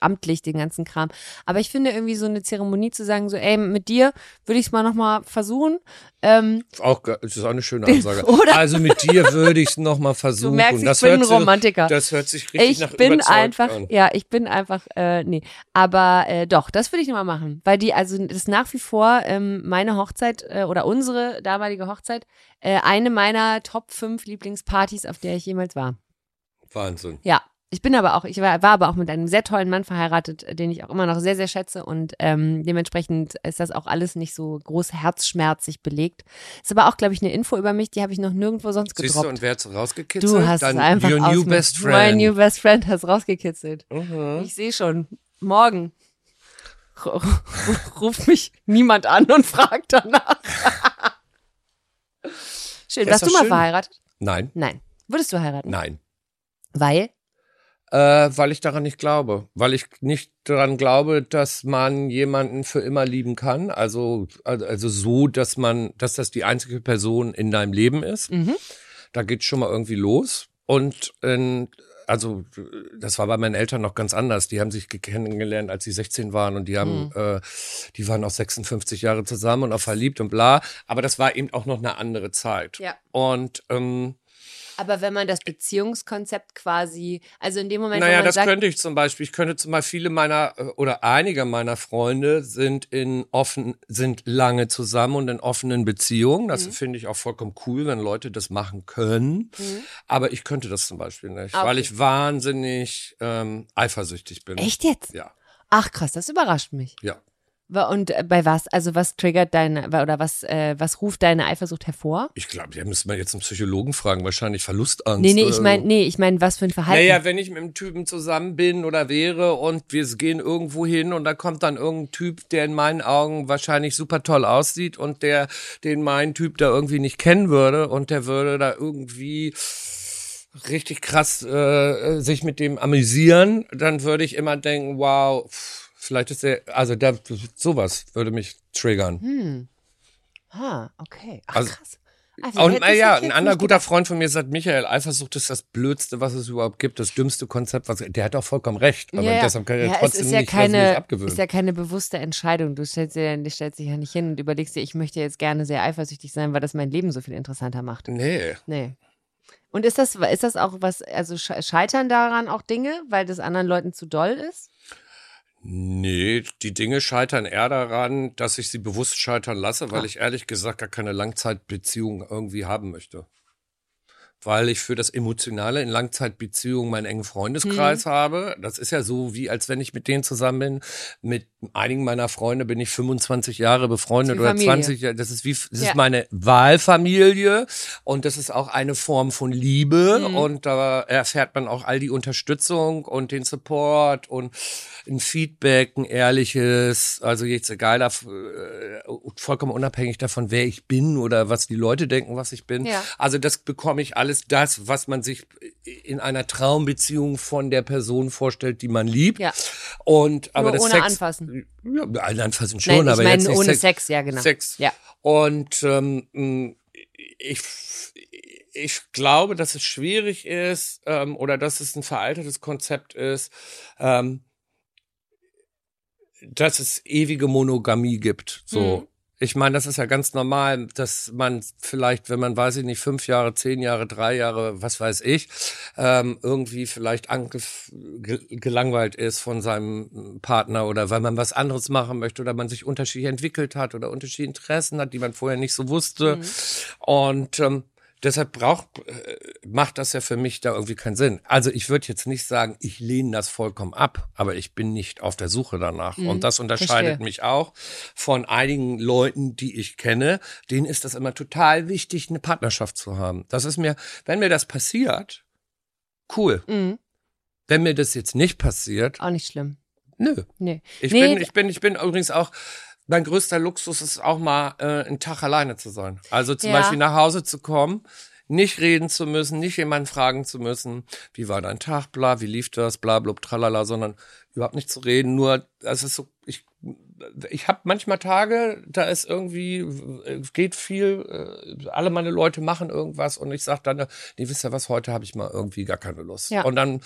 amtlich den ganzen Kram. Aber ich finde irgendwie so eine Zeremonie zu sagen, so, ey, mit dir würde ich es mal nochmal versuchen. Ähm, Auch, das ist auch eine schöne Ansage. <laughs> Oder? Also mit dir würde ich es nochmal versuchen. Du merkst, ich das bin hört ein sich- Romantiker. Das hört sich richtig ich nach bin einfach, an. ja, ich bin einfach, äh, nee. Aber äh, doch, das würde ich nochmal machen. Weil die, also das ist nach wie vor ähm, meine Hochzeit äh, oder unsere damalige Hochzeit, äh, eine meiner Top 5 Lieblingspartys, auf der ich jemals war. Wahnsinn. Ja. Ich bin aber auch, ich war, war aber auch mit einem sehr tollen Mann verheiratet, den ich auch immer noch sehr, sehr schätze und ähm, dementsprechend ist das auch alles nicht so groß herzschmerzig belegt. Ist aber auch, glaube ich, eine Info über mich, die habe ich noch nirgendwo sonst Siehst gedroppt. du, und wer hat's rausgekitzelt? Du hast Dann einfach Your new best friend. My new best friend hast rausgekitzelt. Mhm. Ich sehe schon, morgen ru- <laughs> ruft mich niemand an und fragt danach. <laughs> Schön. Warst du mal schön. verheiratet? Nein, Nein. Würdest du heiraten? nein. Weil? Äh, weil ich daran nicht glaube. Weil ich nicht daran glaube, dass man jemanden für immer lieben kann. Also, also so, dass man, dass das die einzige Person in deinem Leben ist. Mhm. Da geht's schon mal irgendwie los. Und ähm, also das war bei meinen Eltern noch ganz anders. Die haben sich ge- kennengelernt, als sie 16 waren und die haben, äh, die waren auch 56 Jahre zusammen und auch verliebt und bla. Aber das war eben auch noch eine andere Zeit. Ja. Und ähm, Aber wenn man das Beziehungskonzept quasi, also in dem Moment, Naja, wo man das sagt, könnte ich zum Beispiel. Ich könnte zum Beispiel viele meiner äh, oder einige meiner Freunde sind in offen, sind lange zusammen und in offenen Beziehungen. Das Mhm. finde ich auch vollkommen cool, wenn Leute das machen können. Aber ich könnte das zum Beispiel nicht, Ah, weil okay. ich wahnsinnig ähm, eifersüchtig bin. echt jetzt? Ja, Ach krass, das überrascht mich. ja. Und äh, bei was? Also was triggert deine, oder was, äh, was ruft deine Eifersucht hervor? Ich glaube, da müsste man jetzt einen Psychologen fragen. Wahrscheinlich Verlustangst. Nee, nee, oder ich so. meine, nee, ich meine, was für ein Verhalten. Naja, wenn ich mit einem Typen zusammen bin oder wäre und wir gehen irgendwo hin und da kommt dann irgendein Typ, der in meinen Augen wahrscheinlich super toll aussieht und der den mein Typ da irgendwie nicht kennen würde und der würde da irgendwie richtig krass äh, sich mit dem amüsieren, dann würde ich immer denken, wow, pff, vielleicht ist der, also da, sowas würde mich triggern. Hm. Ah, okay. Ach, Also- krass. Also, Und äh, ja, ein anderer guter Freund von mir sagt, Michael, Eifersucht ist das Blödste, was es überhaupt gibt, das dümmste Konzept, was der hat auch vollkommen recht, aber ja, deshalb kann er ja, es trotzdem ist ja nicht, nicht keine, abgewöhnen. ist ja keine bewusste Entscheidung. Du stellst, dir, du stellst dich ja nicht hin und überlegst dir, ich möchte jetzt gerne sehr eifersüchtig sein, weil das mein Leben so viel interessanter macht. nee. Nee. Und ist das, ist das auch was, also sche- scheitern daran auch Dinge, weil das anderen Leuten zu doll ist? Nee, die Dinge scheitern eher daran, dass ich sie bewusst scheitern lasse, weil Ah. ich ehrlich gesagt gar keine Langzeitbeziehung irgendwie haben möchte. Weil ich für das Emotionale in Langzeitbeziehungen meinen engen Freundeskreis Mhm. habe. Das ist ja so, wie als wenn ich mit denen zusammen bin. Mit einigen meiner Freunde bin ich 25 Jahre befreundet oder Familie. 20 Jahre. Das ist wie, das Ja. ist meine Wahlfamilie und das ist auch eine Form von Liebe Mhm. und da erfährt man auch all die Unterstützung und den Support und ein Feedback, ein ehrliches, also jetzt egal, äh, vollkommen unabhängig davon, wer ich bin oder was die Leute denken, was ich bin. Ja. Also das bekomme ich alles das, was man sich in einer Traumbeziehung von der Person vorstellt, die man liebt. Ja. Und aber Nur das ohne Sex, anfassen. Ja, anfassen schon, Nein, aber meine jetzt nicht ohne Sex. Sex, ja, genau. Sex. Ja. Und ähm, ich, ich glaube, dass es schwierig ist ähm, oder dass es ein veraltetes Konzept ist, ähm, dass es ewige Monogamie gibt. So. Mhm. Ich meine, das ist ja ganz normal, dass man vielleicht, wenn man, weiß ich nicht, fünf Jahre, zehn Jahre, drei Jahre, was weiß ich, ähm, irgendwie vielleicht gelangweilt ist von seinem Partner oder weil man was anderes machen möchte oder man sich unterschiedlich entwickelt hat oder unterschiedliche Interessen hat, die man vorher nicht so wusste. Und ähm, deshalb braucht, äh, macht das ja für mich da irgendwie keinen Sinn. Also ich würde jetzt nicht sagen, ich lehne das vollkommen ab, aber ich bin nicht auf der Suche danach. Mhm, Und das unterscheidet verstehe. mich auch von einigen Leuten, die ich kenne. Denen ist das immer total wichtig, eine Partnerschaft zu haben. Das ist mir, wenn mir das passiert, cool. Mhm. Wenn mir das jetzt nicht passiert, Auch nicht schlimm. nö. Nee. Ich nee, bin, ich bin, ich bin übrigens auch, mein größter Luxus ist auch mal äh, einen Tag alleine zu sein. Also zum Ja. Beispiel nach Hause zu kommen, nicht reden zu müssen, nicht jemanden fragen zu müssen, wie war dein Tag, bla, wie lief das, bla, blub, tralala, sondern überhaupt nicht zu reden, nur, es ist so, ich, ich habe manchmal Tage, da ist irgendwie, äh, geht viel, äh, alle meine Leute machen irgendwas und ich sag dann, nee, wisst ihr was, heute habe ich mal irgendwie gar keine Lust. Ja. Und dann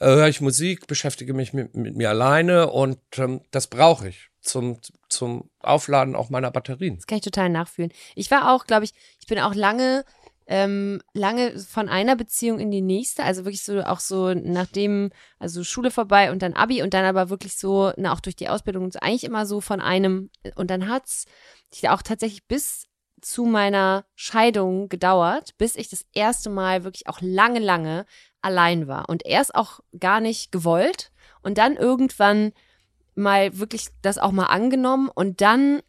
äh, höre ich Musik, beschäftige mich mit, mit mir alleine und ähm, das brauche ich zum, zum Aufladen auch meiner Batterien. Das kann ich total nachfühlen. Ich war auch, glaube ich, ich bin auch lange, ähm, lange von einer Beziehung in die nächste, also wirklich so auch so nachdem, also Schule vorbei und dann Abi und dann aber wirklich so, na, auch durch die Ausbildung und so, eigentlich immer so von einem und dann hat's ich auch tatsächlich bis zu meiner Scheidung gedauert, bis ich das erste Mal wirklich auch lange, lange allein war. Und erst auch gar nicht gewollt und dann irgendwann mal wirklich das auch mal angenommen und dann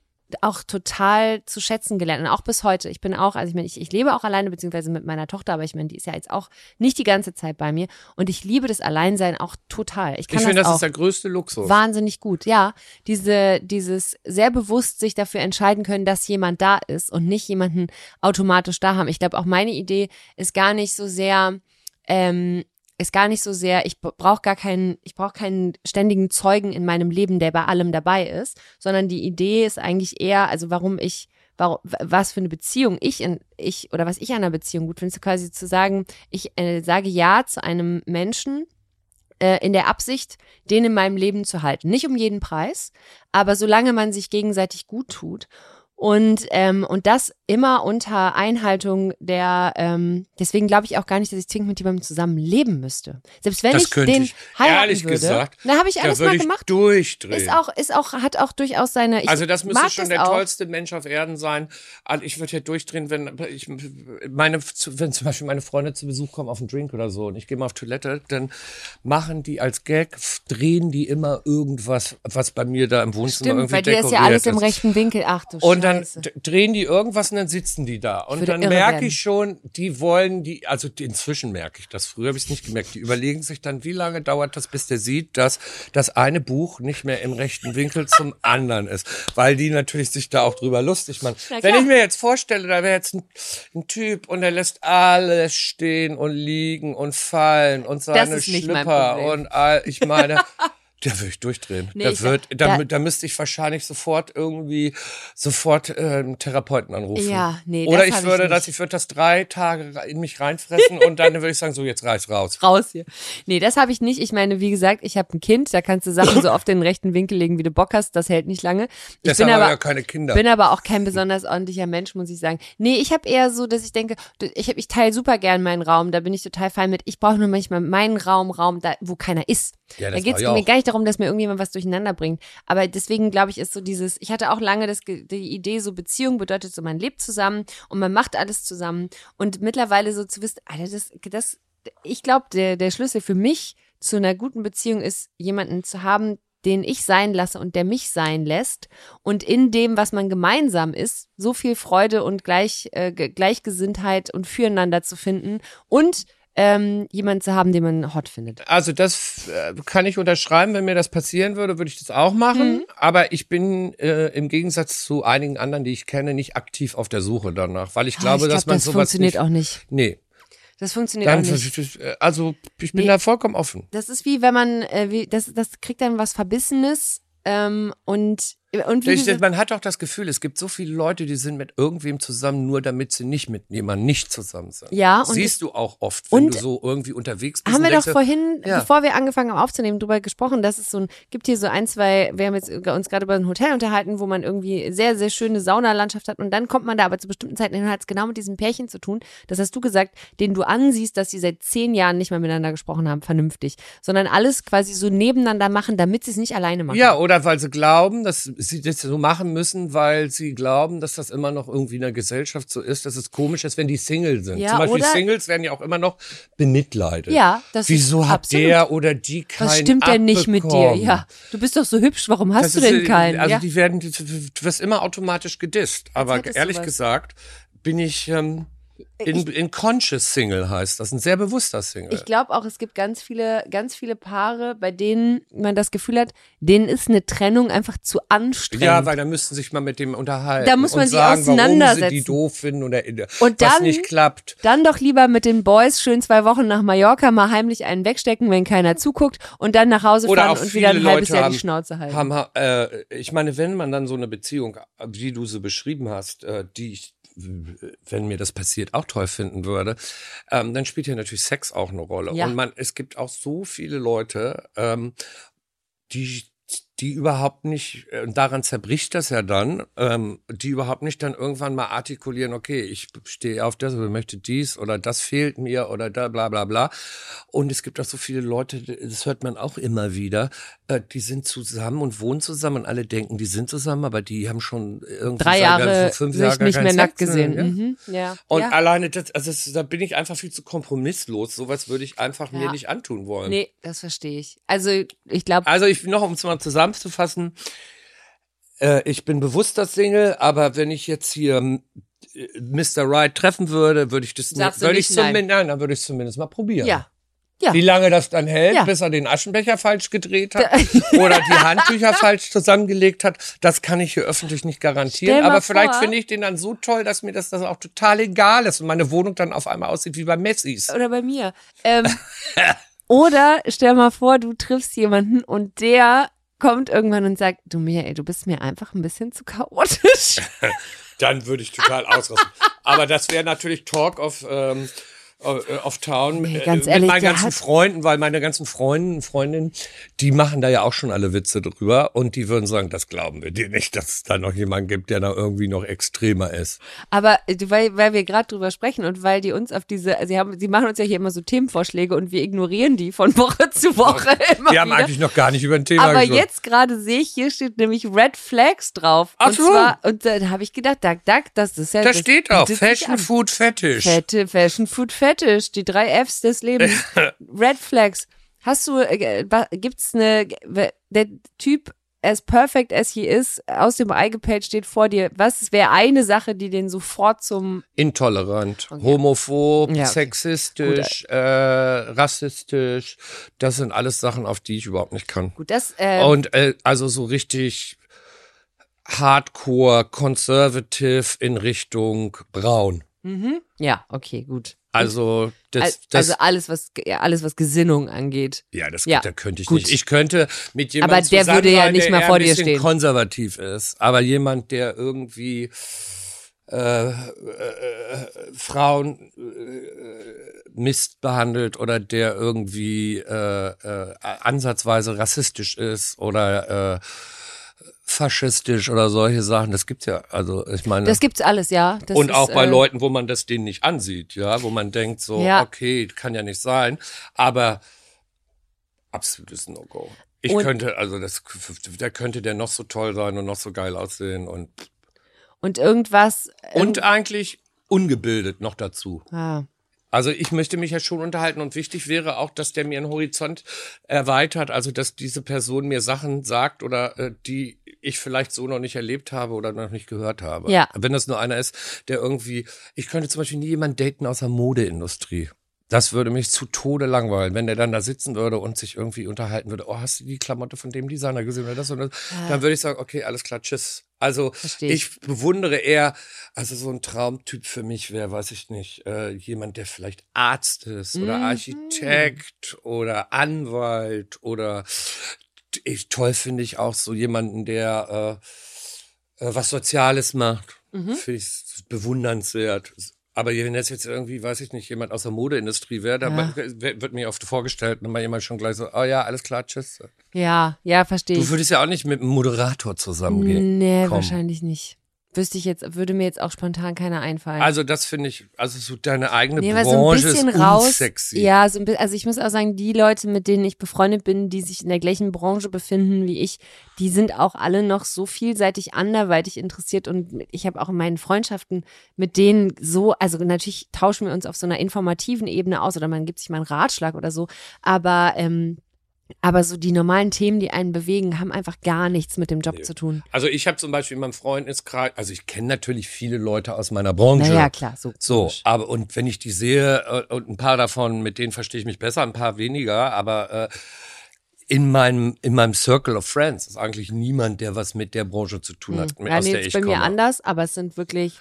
auch total zu schätzen gelernt und auch bis heute. Ich bin auch, also ich meine, ich, ich lebe auch alleine, beziehungsweise mit meiner Tochter, aber ich meine, die ist ja jetzt auch nicht die ganze Zeit bei mir und ich liebe das Alleinsein auch total. Ich kann Ich finde, das das ist der größte Luxus. wahnsinnig gut. Ja, diese, dieses sehr bewusst sich dafür entscheiden können, dass jemand da ist und nicht jemanden automatisch da haben. Ich glaube, auch meine Idee ist gar nicht so sehr, ähm, ist gar nicht so sehr, ich brauche gar keinen, ich brauche keinen ständigen Zeugen in meinem Leben, der bei allem dabei ist, sondern die Idee ist eigentlich eher, also warum ich, warum, was für eine Beziehung ich in, ich, oder was ich an einer Beziehung gut finde, quasi zu sagen, ich äh, sage Ja zu einem Menschen, äh, in der Absicht, den in meinem Leben zu halten. Nicht um jeden Preis, aber solange man sich gegenseitig gut tut. Und, ähm, und das immer unter Einhaltung der, ähm, deswegen glaube ich auch gar nicht, dass ich zwingend mit jemandem zusammen leben müsste. Selbst wenn Das ich den ich, heiraten ehrlich würde, gesagt, da habe ich alles mal ich gemacht. durchdrehen. Ist auch, ist auch, hat auch durchaus seine. Ich also das müsste schon das der auch. tollste Mensch auf Erden sein. Also Ich würde ja durchdrehen, wenn ich meine, wenn zum Beispiel meine Freunde zu Besuch kommen auf einen Drink oder so und ich gehe mal auf Toilette, dann machen die als Gag, drehen die immer irgendwas, was bei mir da im Wohnzimmer Stimmt, irgendwie bei dir ist ja alles im rechten Winkel. Ach du Und dann drehen die irgendwas und dann sitzen die da. Und dann merke werden. ich schon, die wollen die, also inzwischen merke ich das, früher habe ich es nicht gemerkt, die überlegen sich dann, wie lange dauert das, bis der sieht, dass das eine Buch nicht mehr im rechten Winkel zum anderen ist. Weil die natürlich sich da auch drüber lustig machen. Wenn ich mir jetzt vorstelle, da wäre jetzt ein, ein Typ und der lässt alles stehen und liegen und fallen und seine Schlipper und all, ich meine, <laughs> der würde ich durchdrehen. Nee, der ich- wird, da, da- da müsste ich wahrscheinlich sofort irgendwie sofort äh, einen Therapeuten anrufen. Ja, nee, Oder ich ich würde nicht. das, ich würde das drei Tage in mich reinfressen und dann würde ich sagen, so jetzt reiß raus. <laughs> raus hier. Nee, das habe ich nicht. Ich meine, wie gesagt, ich habe ein Kind, da kannst du Sachen so <laughs> oft in den rechten Winkel legen, wie du Bock hast, das hält nicht lange. Ich Deshalb bin haben wir aber ja keine Kinder. bin aber auch kein besonders ordentlicher Mensch, muss ich sagen. Nee, ich habe eher so, dass ich denke, ich, hab, ich teile super gern meinen Raum, da bin ich total fein mit. Ich brauche nur manchmal meinen Raum, Raum, da, wo keiner ist. Ja, da das geht es mir gar nicht darum, dass mir irgendjemand was durcheinander bringt. Aber deswegen glaube ich, ist so dieses, ich hatte auch lange das, die Idee, so Beziehung bedeutet so, man lebt zusammen und man macht alles zusammen. Und mittlerweile so zu wissen, Alter, das, das, ich glaube, der, der Schlüssel für mich zu einer guten Beziehung ist, jemanden zu haben, den ich sein lasse und der mich sein lässt und in dem, was man gemeinsam ist, so viel Freude und Gleich, äh, Ge- Gleichgesinntheit und Füreinander zu finden und ähm, jemanden zu haben, den man hot findet. Also das äh, kann ich unterschreiben, wenn mir das passieren würde, würde ich das auch machen. Mhm. Aber ich bin äh, im Gegensatz zu einigen anderen, die ich kenne, nicht aktiv auf der Suche danach, weil ich glaube, Ah, ich dass glaub, man das sowas funktioniert nicht, auch nicht. Nee, Das funktioniert dann auch nicht. also ich bin Nee. da vollkommen offen. Das ist wie wenn man, äh, wie, das, das kriegt dann was Verbissenes ähm, und und Ich, gesagt, man hat auch das Gefühl, es gibt so viele Leute, die sind mit irgendwem zusammen, nur damit sie nicht mit jemandem nicht zusammen sind. Ja, und Siehst du auch oft, wenn du so irgendwie unterwegs bist. haben wir doch vorhin, ja. bevor wir angefangen haben aufzunehmen, drüber gesprochen, dass es so ein, gibt hier so ein, zwei, wir haben jetzt uns gerade über ein Hotel unterhalten, wo man irgendwie sehr, sehr schöne Saunalandschaft hat und dann kommt man da aber zu bestimmten Zeiten hin und hat es genau mit diesem Pärchen zu tun. Das hast du gesagt, den du ansiehst, dass sie seit zehn Jahren nicht mehr miteinander gesprochen haben, vernünftig, sondern alles quasi so nebeneinander machen, damit sie es nicht alleine machen. Ja, oder weil sie glauben, dass sie das so machen müssen, weil sie glauben, dass das immer noch irgendwie in der Gesellschaft so ist, dass es komisch ist, wenn die Single sind. Ja, Zum Beispiel Singles werden ja auch immer noch bemitleidet. Ja, das Wieso ist hat absolut. der oder die keinen Was stimmt denn nicht mit dir? Ja, du bist doch so hübsch, warum hast Das du ist, denn äh, keinen? Also ja. die werden, du wirst immer automatisch gedisst. Aber ehrlich gesagt bin ich ähm, in, in Conscious Single heißt das, ein sehr bewusster Single. Ich glaube auch, es gibt ganz viele, ganz viele Paare, bei denen man das Gefühl hat, denen ist eine Trennung einfach zu anstrengend. ja, weil da müssten sich mal mit dem unterhalten. Da muss man und sie sagen, warum sie auseinandersetzen. die doof finden oder Und was dann- nicht klappt. Dann doch lieber mit den Boys schön zwei Wochen nach Mallorca mal heimlich einen wegstecken, wenn keiner zuguckt und dann nach Hause Oder fahren und wieder ein halbes Leute Jahr haben, die Schnauze halten. haben äh, ich meine, wenn man dann so eine Beziehung, wie du sie beschrieben hast, äh, die ich, äh, wenn mir das passiert, auch toll finden würde, ähm, dann spielt ja natürlich Sex auch eine Rolle. Ja. Und man, es gibt auch so viele Leute, ähm, die die überhaupt nicht, äh, und daran zerbricht das ja dann, ähm, die überhaupt nicht dann irgendwann mal artikulieren, okay, ich stehe auf das oder möchte dies oder das fehlt mir oder da bla bla bla. Und es gibt auch so viele Leute, das hört man auch immer wieder, äh, die sind zusammen und wohnen zusammen und alle denken, die sind zusammen, aber die haben schon irgendwie Drei Jahre so fünf Jahre nicht mehr Sex nackt gesehen. Ja? Mhm. Ja. Und ja. alleine das, also das, da bin ich einfach viel zu kompromisslos. Sowas würde ich einfach mir Ja. nicht antun wollen. Nee, das verstehe ich. Also ich glaube, Also ich noch, um es mal zusammenzufassen, äh, ich bin bewusster Single, aber wenn ich jetzt hier ähm, Mr. Right treffen würde, würde ich das Sagst du würde ich nicht nein? zumindest, nein, dann würde ich es zumindest mal probieren. ja. Ja. Wie lange das dann hält, Ja. bis er den Aschenbecher falsch gedreht hat <laughs> oder die Handtücher falsch zusammengelegt hat, das kann ich hier öffentlich nicht garantieren. Aber vielleicht vor- finde ich den dann so toll, dass mir das, das auch total egal ist und meine Wohnung dann auf einmal aussieht wie bei Messis. Oder bei mir. Ähm, <laughs> oder stell mal vor, du triffst jemanden und der kommt irgendwann und sagt, du Michael, du bist mir einfach ein bisschen zu chaotisch. <laughs> dann würde ich total ausrasten. Aber das wäre natürlich Talk of, ähm, of Town Nee, äh, ganz mit ehrlich, meinen der ganzen Freunden, weil meine ganzen Freunden, Freundinnen, die machen da ja auch schon alle Witze drüber und die würden sagen, das glauben wir dir nicht, dass es da noch jemanden gibt, der da irgendwie noch extremer ist. Aber äh, weil, weil wir gerade drüber sprechen und weil die uns auf diese, sie haben, sie machen uns ja hier immer so Themenvorschläge und wir ignorieren die von Woche <laughs> zu Woche immer Wir haben wieder. eigentlich noch gar nicht über ein Thema Aber gesprochen. jetzt gerade sehe ich, hier steht nämlich Red Flags drauf. Ach und so. zwar, und dann habe ich gedacht, Duck, Duck, das ist ja. da das steht auch Fashion. Food Fetish. Fette Fashion Food Fetish, die drei Fs des Lebens. <laughs> Red Flags. Hast du, äh, gibt's eine, der Typ as perfect as he is, aus dem Ei gepellt steht vor dir. Was wäre eine Sache, die den sofort zum Intolerant, homophob, Ja, okay. sexistisch, äh, rassistisch. Das sind alles Sachen, auf die ich überhaupt nicht kann. gut, das äh, Und äh, also so richtig hardcore, conservative in Richtung braun. ja, okay, gut. Also das, das also alles was ja, alles was Gesinnung angeht. ja, das ja, da könnte ich gut. nicht. Ich könnte mit jemandem Aber der zusammen würde ja sein, nicht mal vor dir stehen. konservativ ist, aber jemand, der irgendwie äh, äh, Frauen äh, Mist behandelt oder der irgendwie äh, äh, ansatzweise rassistisch ist oder äh, faschistisch oder solche Sachen, das gibt's ja. Also ich meine, Das gibt's alles, ja. Das und ist, auch bei äh, Leuten, wo man das denen nicht ansieht, ja, wo man denkt so, Ja. okay, kann ja nicht sein, aber absolutes No-Go. Ich Und- könnte, also das, da könnte der noch so toll sein und noch so geil aussehen und Und irgendwas. und eigentlich ungebildet noch dazu. ah, Also ich möchte mich ja schon unterhalten und wichtig wäre auch, dass der mir einen Horizont erweitert, also dass diese Person mir Sachen sagt oder äh, die ich vielleicht so noch nicht erlebt habe oder noch nicht gehört habe. Ja. Wenn das nur einer ist, der irgendwie, ich könnte zum Beispiel nie jemanden daten aus der Modeindustrie. Das würde mich zu Tode langweilen, wenn der dann da sitzen würde und sich irgendwie unterhalten würde. Oh, hast du die Klamotte von dem Designer gesehen oder das und das? Dann würde ich sagen, okay, alles klar, tschüss. Also Versteh ich. bewundere eher, also so ein Traumtyp für mich wäre, weiß ich nicht, äh, jemand, der vielleicht Arzt ist oder Mhm. Architekt oder Anwalt oder ich, toll finde ich auch so jemanden, der äh, äh, was Soziales macht. Mhm. Finde ich bewundernswert. Aber wenn jetzt jetzt irgendwie, weiß ich nicht, jemand aus der Modeindustrie wäre, da Ja. wird mir oft vorgestellt, dann mal jemand schon gleich so, oh ja, alles klar, tschüss. ja, ja, verstehe Du ich. würdest ja auch nicht mit einem Moderator zusammengehen. Nee, Komm. wahrscheinlich nicht. Wüsste ich jetzt, würde mir jetzt auch spontan keiner einfallen. Also das finde ich, also so deine eigene Nee, weil so ein Branche bisschen ist raus. unsexy. Ja, so ein bisschen, also ich muss auch sagen, die Leute, mit denen ich befreundet bin, die sich in der gleichen Branche befinden wie ich, die sind auch alle noch so vielseitig anderweitig interessiert und ich habe auch in meinen Freundschaften mit denen so, also natürlich tauschen wir uns auf so einer informativen Ebene aus oder man gibt sich mal einen Ratschlag oder so, aber ähm, aber so die normalen Themen, die einen bewegen, haben einfach gar nichts mit dem Job zu tun. Also ich habe zum Beispiel in meinem Freundeskreis, also ich kenne natürlich viele Leute aus meiner Branche. Naja, klar, so. So, aber und wenn ich die sehe, äh, und ein paar davon, mit denen verstehe ich mich besser, ein paar weniger, aber äh, in meinem, in meinem Circle of Friends ist eigentlich niemand, der was mit der Branche zu tun hat, mit, Ja, aus nee, der ist ich bei mir komme. anders, aber es sind wirklich,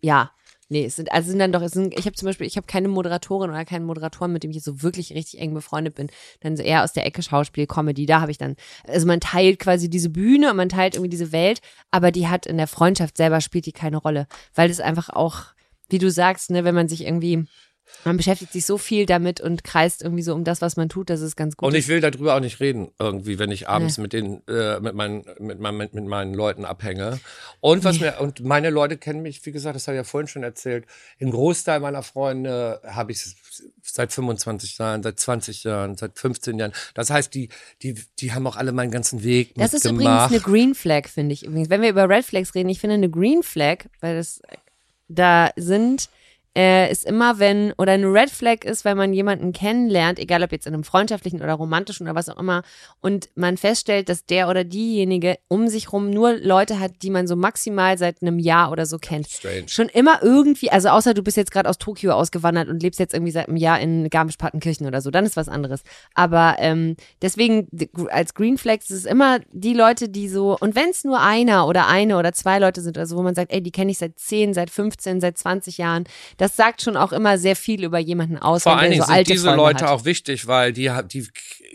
ja, nee, es sind, also sind dann doch, es sind, ich habe zum Beispiel, ich habe keine Moderatorin oder keinen Moderatoren, mit dem ich so wirklich richtig eng befreundet bin. Dann so eher aus der Ecke Schauspiel, Comedy, da habe ich dann, also man teilt quasi diese Bühne und man teilt irgendwie diese Welt, aber die hat in der Freundschaft selber spielt die keine Rolle, weil das einfach auch, wie du sagst, ne, wenn man sich irgendwie man beschäftigt sich so viel damit und kreist irgendwie so um das, was man tut, dass es ganz gut Und ist. ich will darüber auch nicht reden, irgendwie, wenn ich abends mit den, äh, mit meinen, mit, meinen, mit, mit meinen Leuten abhänge. Und was mir, und meine Leute kennen mich, wie gesagt, das habe ich ja vorhin schon erzählt. Im Großteil meiner Freunde habe ich seit 25 Jahren, seit 20 Jahren, seit 15 Jahren. Das heißt, die, die, die haben auch alle meinen ganzen Weg Das ist übrigens eine Green Flag, finde ich. Übrigens, wenn wir über Red Flags reden, ich finde eine Green Flag, weil das da sind, äh, ist immer, wenn, oder eine Red Flag ist, wenn man jemanden kennenlernt, egal ob jetzt in einem freundschaftlichen oder romantischen oder was auch immer, und man feststellt, dass der oder diejenige um sich rum nur Leute hat, die man so maximal seit einem Jahr oder so kennt. Strange. Schon immer irgendwie, also außer du bist jetzt gerade aus Tokio ausgewandert und lebst jetzt irgendwie seit einem Jahr in Garmisch-Partenkirchen oder so, dann ist was anderes. Aber ähm, deswegen als Green Flags ist es immer die Leute, die so, und wenn es nur einer oder eine oder zwei Leute sind, also wo man sagt, ey, die kenne ich seit 10, seit 15, seit 20 Jahren, das sagt schon auch immer sehr viel über jemanden aus, Vor allen Dingen so sind diese Freunde Leute hat. auch wichtig, weil die, die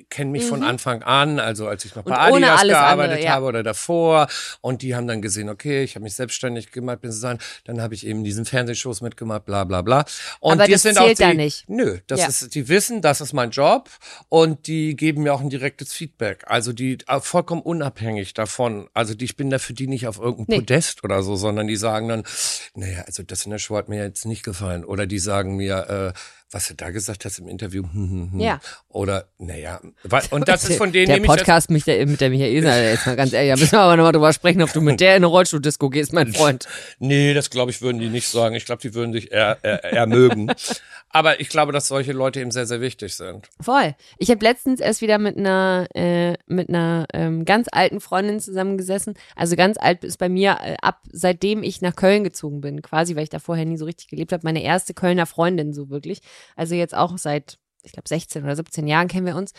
kennen mich von Anfang an, also als ich noch bei Mhm. Und Adidas gearbeitet andere, ja. habe oder davor. Und die haben dann gesehen, okay, ich habe mich selbstständig gemacht, bin sein. Dann habe ich eben diesen Fernsehshows mitgemacht, bla bla bla. Und Aber die das sind zählt auch die, da nicht. Nö, das Ja. ist, die wissen, das ist mein Job und die geben mir auch ein direktes Feedback. Also die äh, vollkommen unabhängig davon. Also die, ich bin da für die nicht auf irgendeinem Nee. Podest oder so, sondern die sagen dann, naja, also das in der Show hat mir jetzt nicht gefallen. Oder die sagen mir, äh, was du da gesagt hast im Interview. Hm, hm, hm. Ja. Oder, naja, und das ist von denen der Podcast mit der, mit der Michaela, <laughs> jetzt mal ganz ehrlich, da müssen wir aber nochmal drüber sprechen, ob du mit der in eine Rollstuhl-Disco gehst, mein Freund. Nee, das glaube ich, würden die nicht sagen. Ich glaube, die würden sich eher, eher, eher mögen. Aber ich glaube, dass solche Leute eben sehr, sehr wichtig sind. Voll. Ich habe letztens erst wieder mit einer äh, mit einer ähm, ganz alten Freundin zusammengesessen. Also ganz alt ist bei mir äh, ab seitdem ich nach Köln gezogen bin, quasi, weil ich da vorher nie so richtig gelebt habe. Meine erste Kölner Freundin so wirklich. Also jetzt auch seit ich glaube 16 oder 17 Jahren kennen wir uns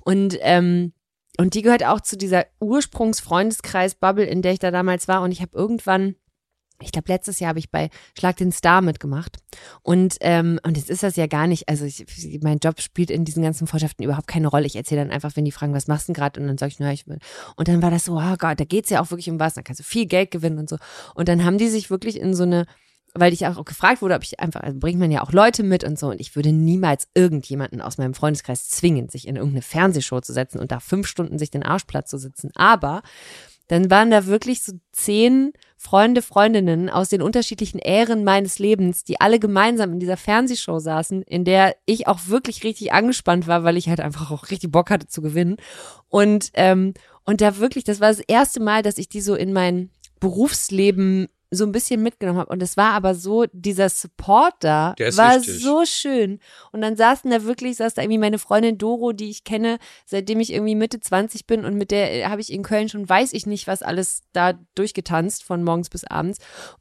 und ähm, und die gehört auch zu dieser Ursprungsfreundeskreis-Bubble, in der ich da damals war. Und ich habe irgendwann, ich glaube, letztes Jahr habe ich bei Schlag den Star mitgemacht. Und, ähm, und jetzt ist das ja gar nicht, also ich, mein Job spielt in diesen ganzen Vorschriften überhaupt keine Rolle. Ich erzähle dann einfach, wenn die fragen, was machst du denn gerade? Und dann sage ich, na, ich will. Und dann war das so, oh Gott, da geht's ja auch wirklich um was, dann kannst du viel Geld gewinnen und so. Und dann haben die sich wirklich in so eine, weil ich auch gefragt wurde, ob ich einfach, also bringt man ja auch Leute mit und so. Und ich würde niemals irgendjemanden aus meinem Freundeskreis zwingen, sich in irgendeine Fernsehshow zu setzen und da fünf Stunden sich den Arschplatz zu sitzen. Aber dann waren da wirklich so zehn Freunde, Freundinnen aus den unterschiedlichen Ähren meines Lebens, die alle gemeinsam in dieser Fernsehshow saßen, in der ich auch wirklich richtig angespannt war, weil ich halt einfach auch richtig Bock hatte zu gewinnen. Und, ähm, und da wirklich, das war das erste Mal, dass ich die so in mein Berufsleben so ein bisschen mitgenommen habe. Und es war aber so, dieser Support da war wichtig. so schön. Und dann saßen da wirklich, saß da irgendwie meine Freundin Doro, die ich kenne, seitdem ich irgendwie Mitte 20 bin und mit der äh, habe ich in Köln schon weiß ich nicht, was alles da durchgetanzt, von morgens bis abends.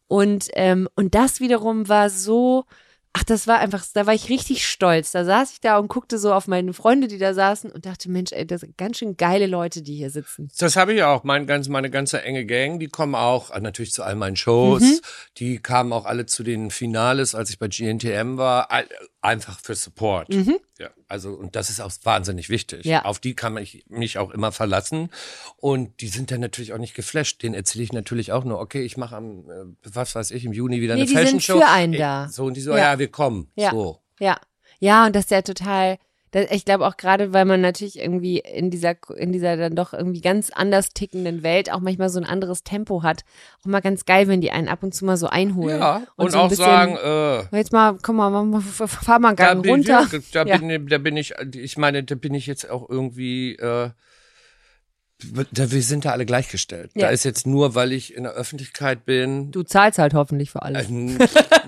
Und, ähm, und das wiederum war so, ach, das war einfach, da war ich richtig stolz. Da saß ich da und guckte so auf meine Freunde, die da saßen und dachte, Mensch, ey, das sind ganz schön geile Leute, die hier sitzen. Das habe ich auch. Mein, ganz, meine ganze enge Gang, die kommen auch äh, natürlich zu all meinen Shows. Mhm. Die kamen auch alle zu den Finales, als ich bei GNTM war. Einfach für Support. Ja, also, und das ist auch wahnsinnig wichtig. Ja. Auf die kann ich mich auch immer verlassen. Und die sind dann natürlich auch nicht geflasht. Den erzähle ich natürlich auch nur, okay, ich mache am, äh, was weiß ich, im Juni wieder Nee, eine die sind Fashion Show. für einen da. So, und die so, Ja. ja, wir kommen. Ja. So. Ja, ja, und das ist ja total. Ich glaube auch gerade, weil man natürlich irgendwie in dieser, in dieser dann doch irgendwie ganz anders tickenden Welt auch manchmal so ein anderes Tempo hat. Auch mal ganz geil, wenn die einen ab und zu mal so einholen. Ja, und, so ein auch bisschen, sagen, äh, Jetzt mal, komm mal, mal, fahr mal einen da Gang bin, runter. ja, da, <laughs> Ja. bin, da bin ich, ich meine, da bin ich jetzt auch irgendwie, äh, da, wir sind da alle gleichgestellt. Ja. Da ist jetzt nur, weil ich in der Öffentlichkeit bin, Du zahlst halt hoffentlich für alles. ähm,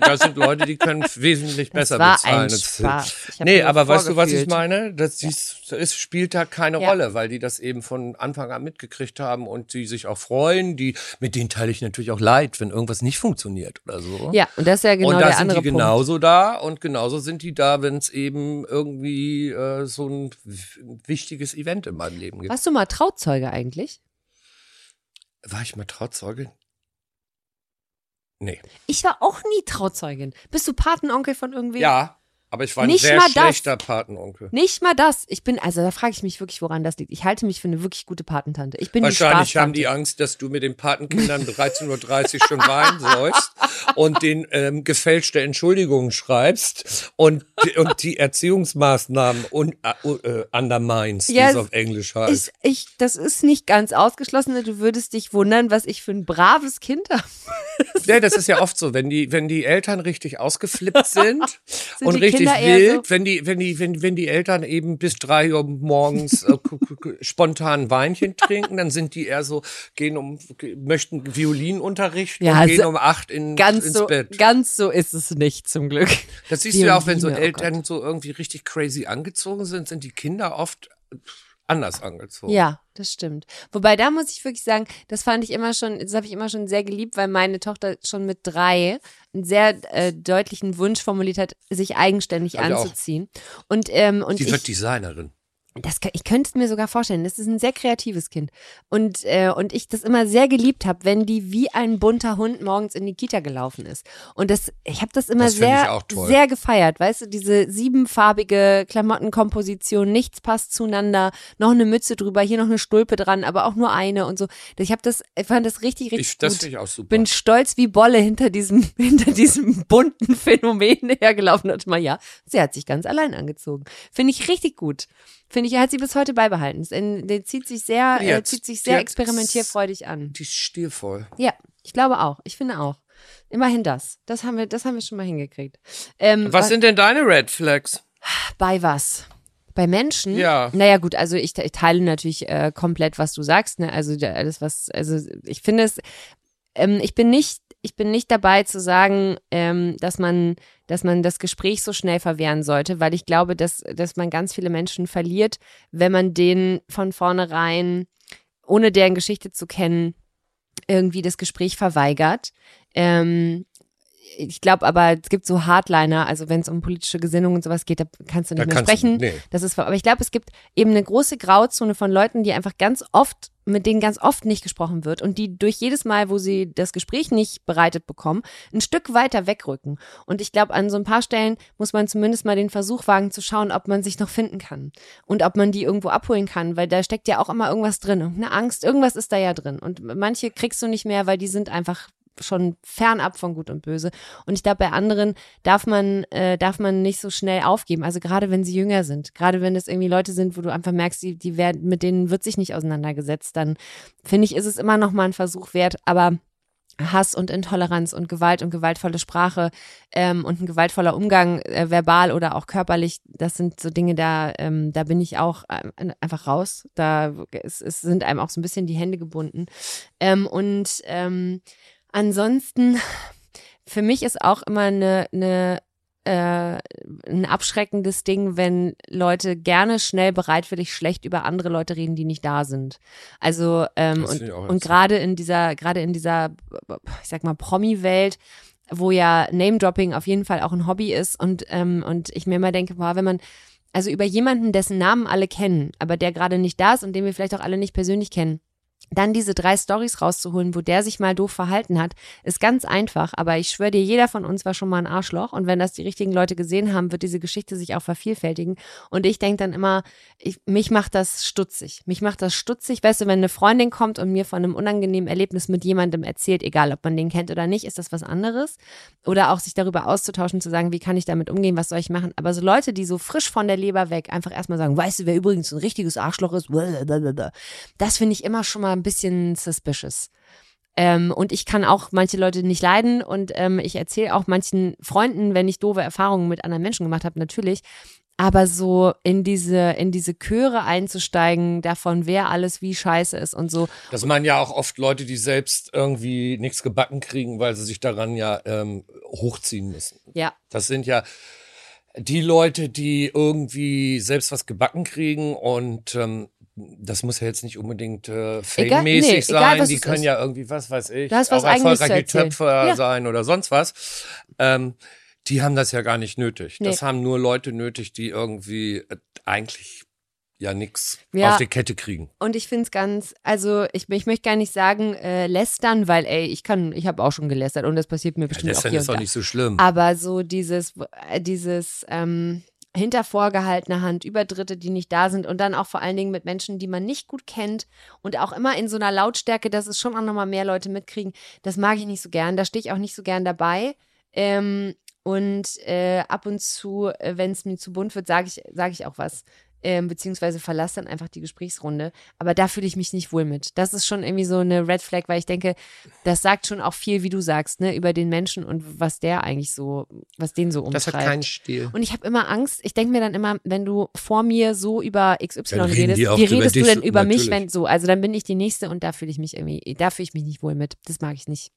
da sind Leute, die können <laughs> wesentlich besser war bezahlen. ein Das- Spaß. Ich Nee, aber weißt du, was ich meine? Das, dies, es spielt da keine Ja. Rolle, weil die das eben von Anfang an mitgekriegt haben und die sich auch freuen. Die, mit denen teile ich natürlich auch leid, wenn irgendwas nicht funktioniert oder so. Ja, und das ist ja genau und da der sind andere die Punkt. genauso da und genauso sind die da, wenn es eben irgendwie äh, so ein wichtiges Event in meinem Leben gibt. Warst du mal Trauzeuge eigentlich? War ich mal Trauzeuge? Nee. Ich war auch nie Trauzeugin. Bist du Patenonkel von irgendwem? Ja, aber ich war ein Nicht sehr mal das. schlechter Patenonkel. Nicht mal das. Ich bin, also da frage ich mich wirklich, woran das liegt. Ich halte mich für eine wirklich gute Patentante. Ich bin Wahrscheinlich die haben die. Angst, dass du mit den Patenkindern 13.30 Uhr schon weinen sollst und den ähm, gefälschte Entschuldigungen schreibst und, die- und die Erziehungsmaßnahmen un, äh, äh, undermines, Ja, wie es auf Englisch heißt. Ich, ich, das ist nicht ganz ausgeschlossen. Du würdest dich wundern, was ich für ein braves Kind habe. Ja, das ist ja oft so, wenn die, wenn die Eltern richtig ausgeflippt <laughs> sind, und die richtig Kinder wild, so- wenn die, wenn die, wenn, wenn die Eltern eben bis drei Uhr morgens äh, spontan Weinchen trinken, dann sind die eher so, gehen um, möchten Violinunterricht Ja, und gehen so- um acht in, ins so, Bett. ganz so ist es nicht, zum Glück. Das siehst du ja auch, wenn so Violine, oh Eltern so irgendwie richtig crazy angezogen sind, sind die Kinder oft anders angezogen. Ja, das stimmt. Wobei da muss ich wirklich sagen, das fand ich immer schon, das habe ich immer schon sehr geliebt, weil meine Tochter schon mit drei einen sehr äh, deutlichen Wunsch formuliert hat, sich eigenständig Hab anzuziehen. Und ähm, und Die ich, wird Designerin. Das, ich könnte es mir sogar vorstellen. Das ist ein sehr kreatives Kind. Und, äh, und ich das immer sehr geliebt habe, wenn die wie ein bunter Hund morgens in die Kita gelaufen ist. Und das, ich habe das immer Das sehr, sehr gefeiert. Weißt du, diese siebenfarbige Klamottenkomposition, nichts passt zueinander, noch eine Mütze drüber, hier noch eine Stulpe dran, aber auch nur eine und so. Ich habe das, ich fand das richtig, richtig Ich, das gut ich auch super. bin stolz wie Bolle hinter diesem, <laughs> hinter diesem bunten Phänomen hergelaufen und mal, ja, sie hat sich ganz allein angezogen. Finde ich richtig gut. Finde ich, hat sie bis heute beibehalten. Der zieht sich sehr, äh, zieht sich sehr experimentierfreudig an. Die ist stilvoll. Ja, ich glaube auch. Ich finde auch. Immerhin das. Das haben wir, das haben wir schon mal hingekriegt. Ähm, Was sind denn deine Red Flags? bei was? Bei Menschen? Ja. Naja, gut, also ich, ich teile natürlich äh, komplett, was du sagst, ne? Also alles, was, also ich finde es, ähm, ich bin nicht, ich bin nicht dabei zu sagen, ähm, dass man, dass man das Gespräch so schnell verwehren sollte, weil ich glaube, dass, dass man ganz viele Menschen verliert, wenn man denen von vornherein, ohne deren Geschichte zu kennen, irgendwie das Gespräch verweigert. Ähm, ich glaube aber, es gibt so Hardliner, also wenn es um politische Gesinnung und sowas geht, da kannst du nicht Da mehr kannst du- sprechen. nee. Das ist, aber ich glaube, es gibt eben eine große Grauzone von Leuten, die einfach ganz oft, mit denen ganz oft nicht gesprochen wird und die durch jedes Mal, wo sie das Gespräch nicht bereitet bekommen, ein Stück weiter wegrücken. Und ich glaube, an so ein paar Stellen muss man zumindest mal den Versuch wagen zu schauen, ob man sich noch finden kann und ob man die irgendwo abholen kann, weil da steckt ja auch immer irgendwas drin, irgendeine Angst, irgendwas ist da ja drin. Und manche kriegst du nicht mehr, weil die sind einfach schon fernab von Gut und Böse. Und ich glaube, bei anderen darf man, äh, darf man nicht so schnell aufgeben. Also gerade wenn sie jünger sind, gerade wenn es irgendwie Leute sind, wo du einfach merkst, die, die werden, mit denen wird sich nicht auseinandergesetzt, dann finde ich, ist es immer noch mal ein Versuch wert. Aber Hass und Intoleranz und Gewalt und gewaltvolle Sprache ähm, und ein gewaltvoller Umgang, äh, verbal oder auch körperlich, das sind so Dinge, da, ähm, da bin ich auch äh, einfach raus. Da es, es sind einem auch so ein bisschen die Hände gebunden. Ähm, und ähm, ansonsten, für mich ist auch immer eine, eine äh, ein abschreckendes Ding, wenn Leute gerne schnell bereitwillig schlecht über andere Leute reden, die nicht da sind. Also ähm, und, und gerade in dieser, gerade in dieser, ich sag mal, Promi-Welt, wo ja Name-Dropping auf jeden Fall auch ein Hobby ist und, ähm, und ich mir immer denke, boah, wenn man, also über jemanden, dessen Namen alle kennen, aber der gerade nicht da ist und den wir vielleicht auch alle nicht persönlich kennen, dann diese drei Stories rauszuholen, wo der sich mal doof verhalten hat, ist ganz einfach. Aber ich schwöre dir, jeder von uns war schon mal ein Arschloch. Und wenn das die richtigen Leute gesehen haben, wird diese Geschichte sich auch vervielfältigen. Und ich denke dann immer, ich, mich macht das stutzig. Mich macht das stutzig. Weißt du, wenn eine Freundin kommt und mir von einem unangenehmen Erlebnis mit jemandem erzählt, egal ob man den kennt oder nicht, ist das was anderes. Oder auch sich darüber auszutauschen, zu sagen, wie kann ich damit umgehen, was soll ich machen. Aber so Leute, die so frisch von der Leber weg einfach erstmal sagen, weißt du, wer übrigens ein richtiges Arschloch ist, das finde ich immer schon mal ein bisschen suspicious. Ähm, und ich kann auch manche Leute nicht leiden und ähm, ich erzähle auch manchen Freunden, wenn ich doofe Erfahrungen mit anderen Menschen gemacht habe, natürlich. Aber so in diese, in diese Chöre einzusteigen, davon, wer alles wie scheiße ist und so. Das meinen ja auch oft Leute, die selbst irgendwie nichts gebacken kriegen, weil sie sich daran ja ähm, hochziehen müssen. Ja. Das sind ja die Leute, die irgendwie selbst was gebacken kriegen und ähm, das muss ja jetzt nicht unbedingt äh, fame-mäßig nee, sein. egal, die können ist. ja irgendwie, was weiß ich, auch erfolgreiche. Töpfer Ja. sein oder sonst was. Ähm, die haben das ja gar nicht nötig. Nee. Das haben nur Leute nötig, die irgendwie äh, eigentlich ja nichts Ja. auf die Kette kriegen. Und ich finde es ganz, also ich, ich möchte gar nicht sagen äh, lästern, weil ey, ich kann, ich habe auch schon gelästert und das passiert mir bestimmt Das auch hier ist da. nicht so schlimm. Aber so dieses, äh, dieses ähm, hinter vorgehaltener Hand, Übertritte, die nicht da sind und dann auch vor allen Dingen mit Menschen, die man nicht gut kennt und auch immer in so einer Lautstärke, dass es schon auch nochmal mehr Leute mitkriegen, das mag ich nicht so gern. Da stehe ich auch nicht so gern dabei. Ähm, und äh, ab und zu, äh, wenn es mir zu bunt wird, sage ich, sag ich auch was. Ähm, beziehungsweise verlasse dann einfach die Gesprächsrunde. Aber da fühle ich mich nicht wohl mit. Das ist schon irgendwie so eine Red Flag, weil ich denke, das sagt schon auch viel, wie du sagst, ne, über den Menschen und was der eigentlich so, was den so umtreibt. Das hat keinen Stil. Und ich habe immer Angst, ich denke mir dann immer, wenn du vor mir so über XY redest, wie redest du denn über mich, natürlich. wenn so, also dann bin ich die Nächste und da fühle ich mich irgendwie, da fühle ich mich nicht wohl mit. Das mag ich nicht.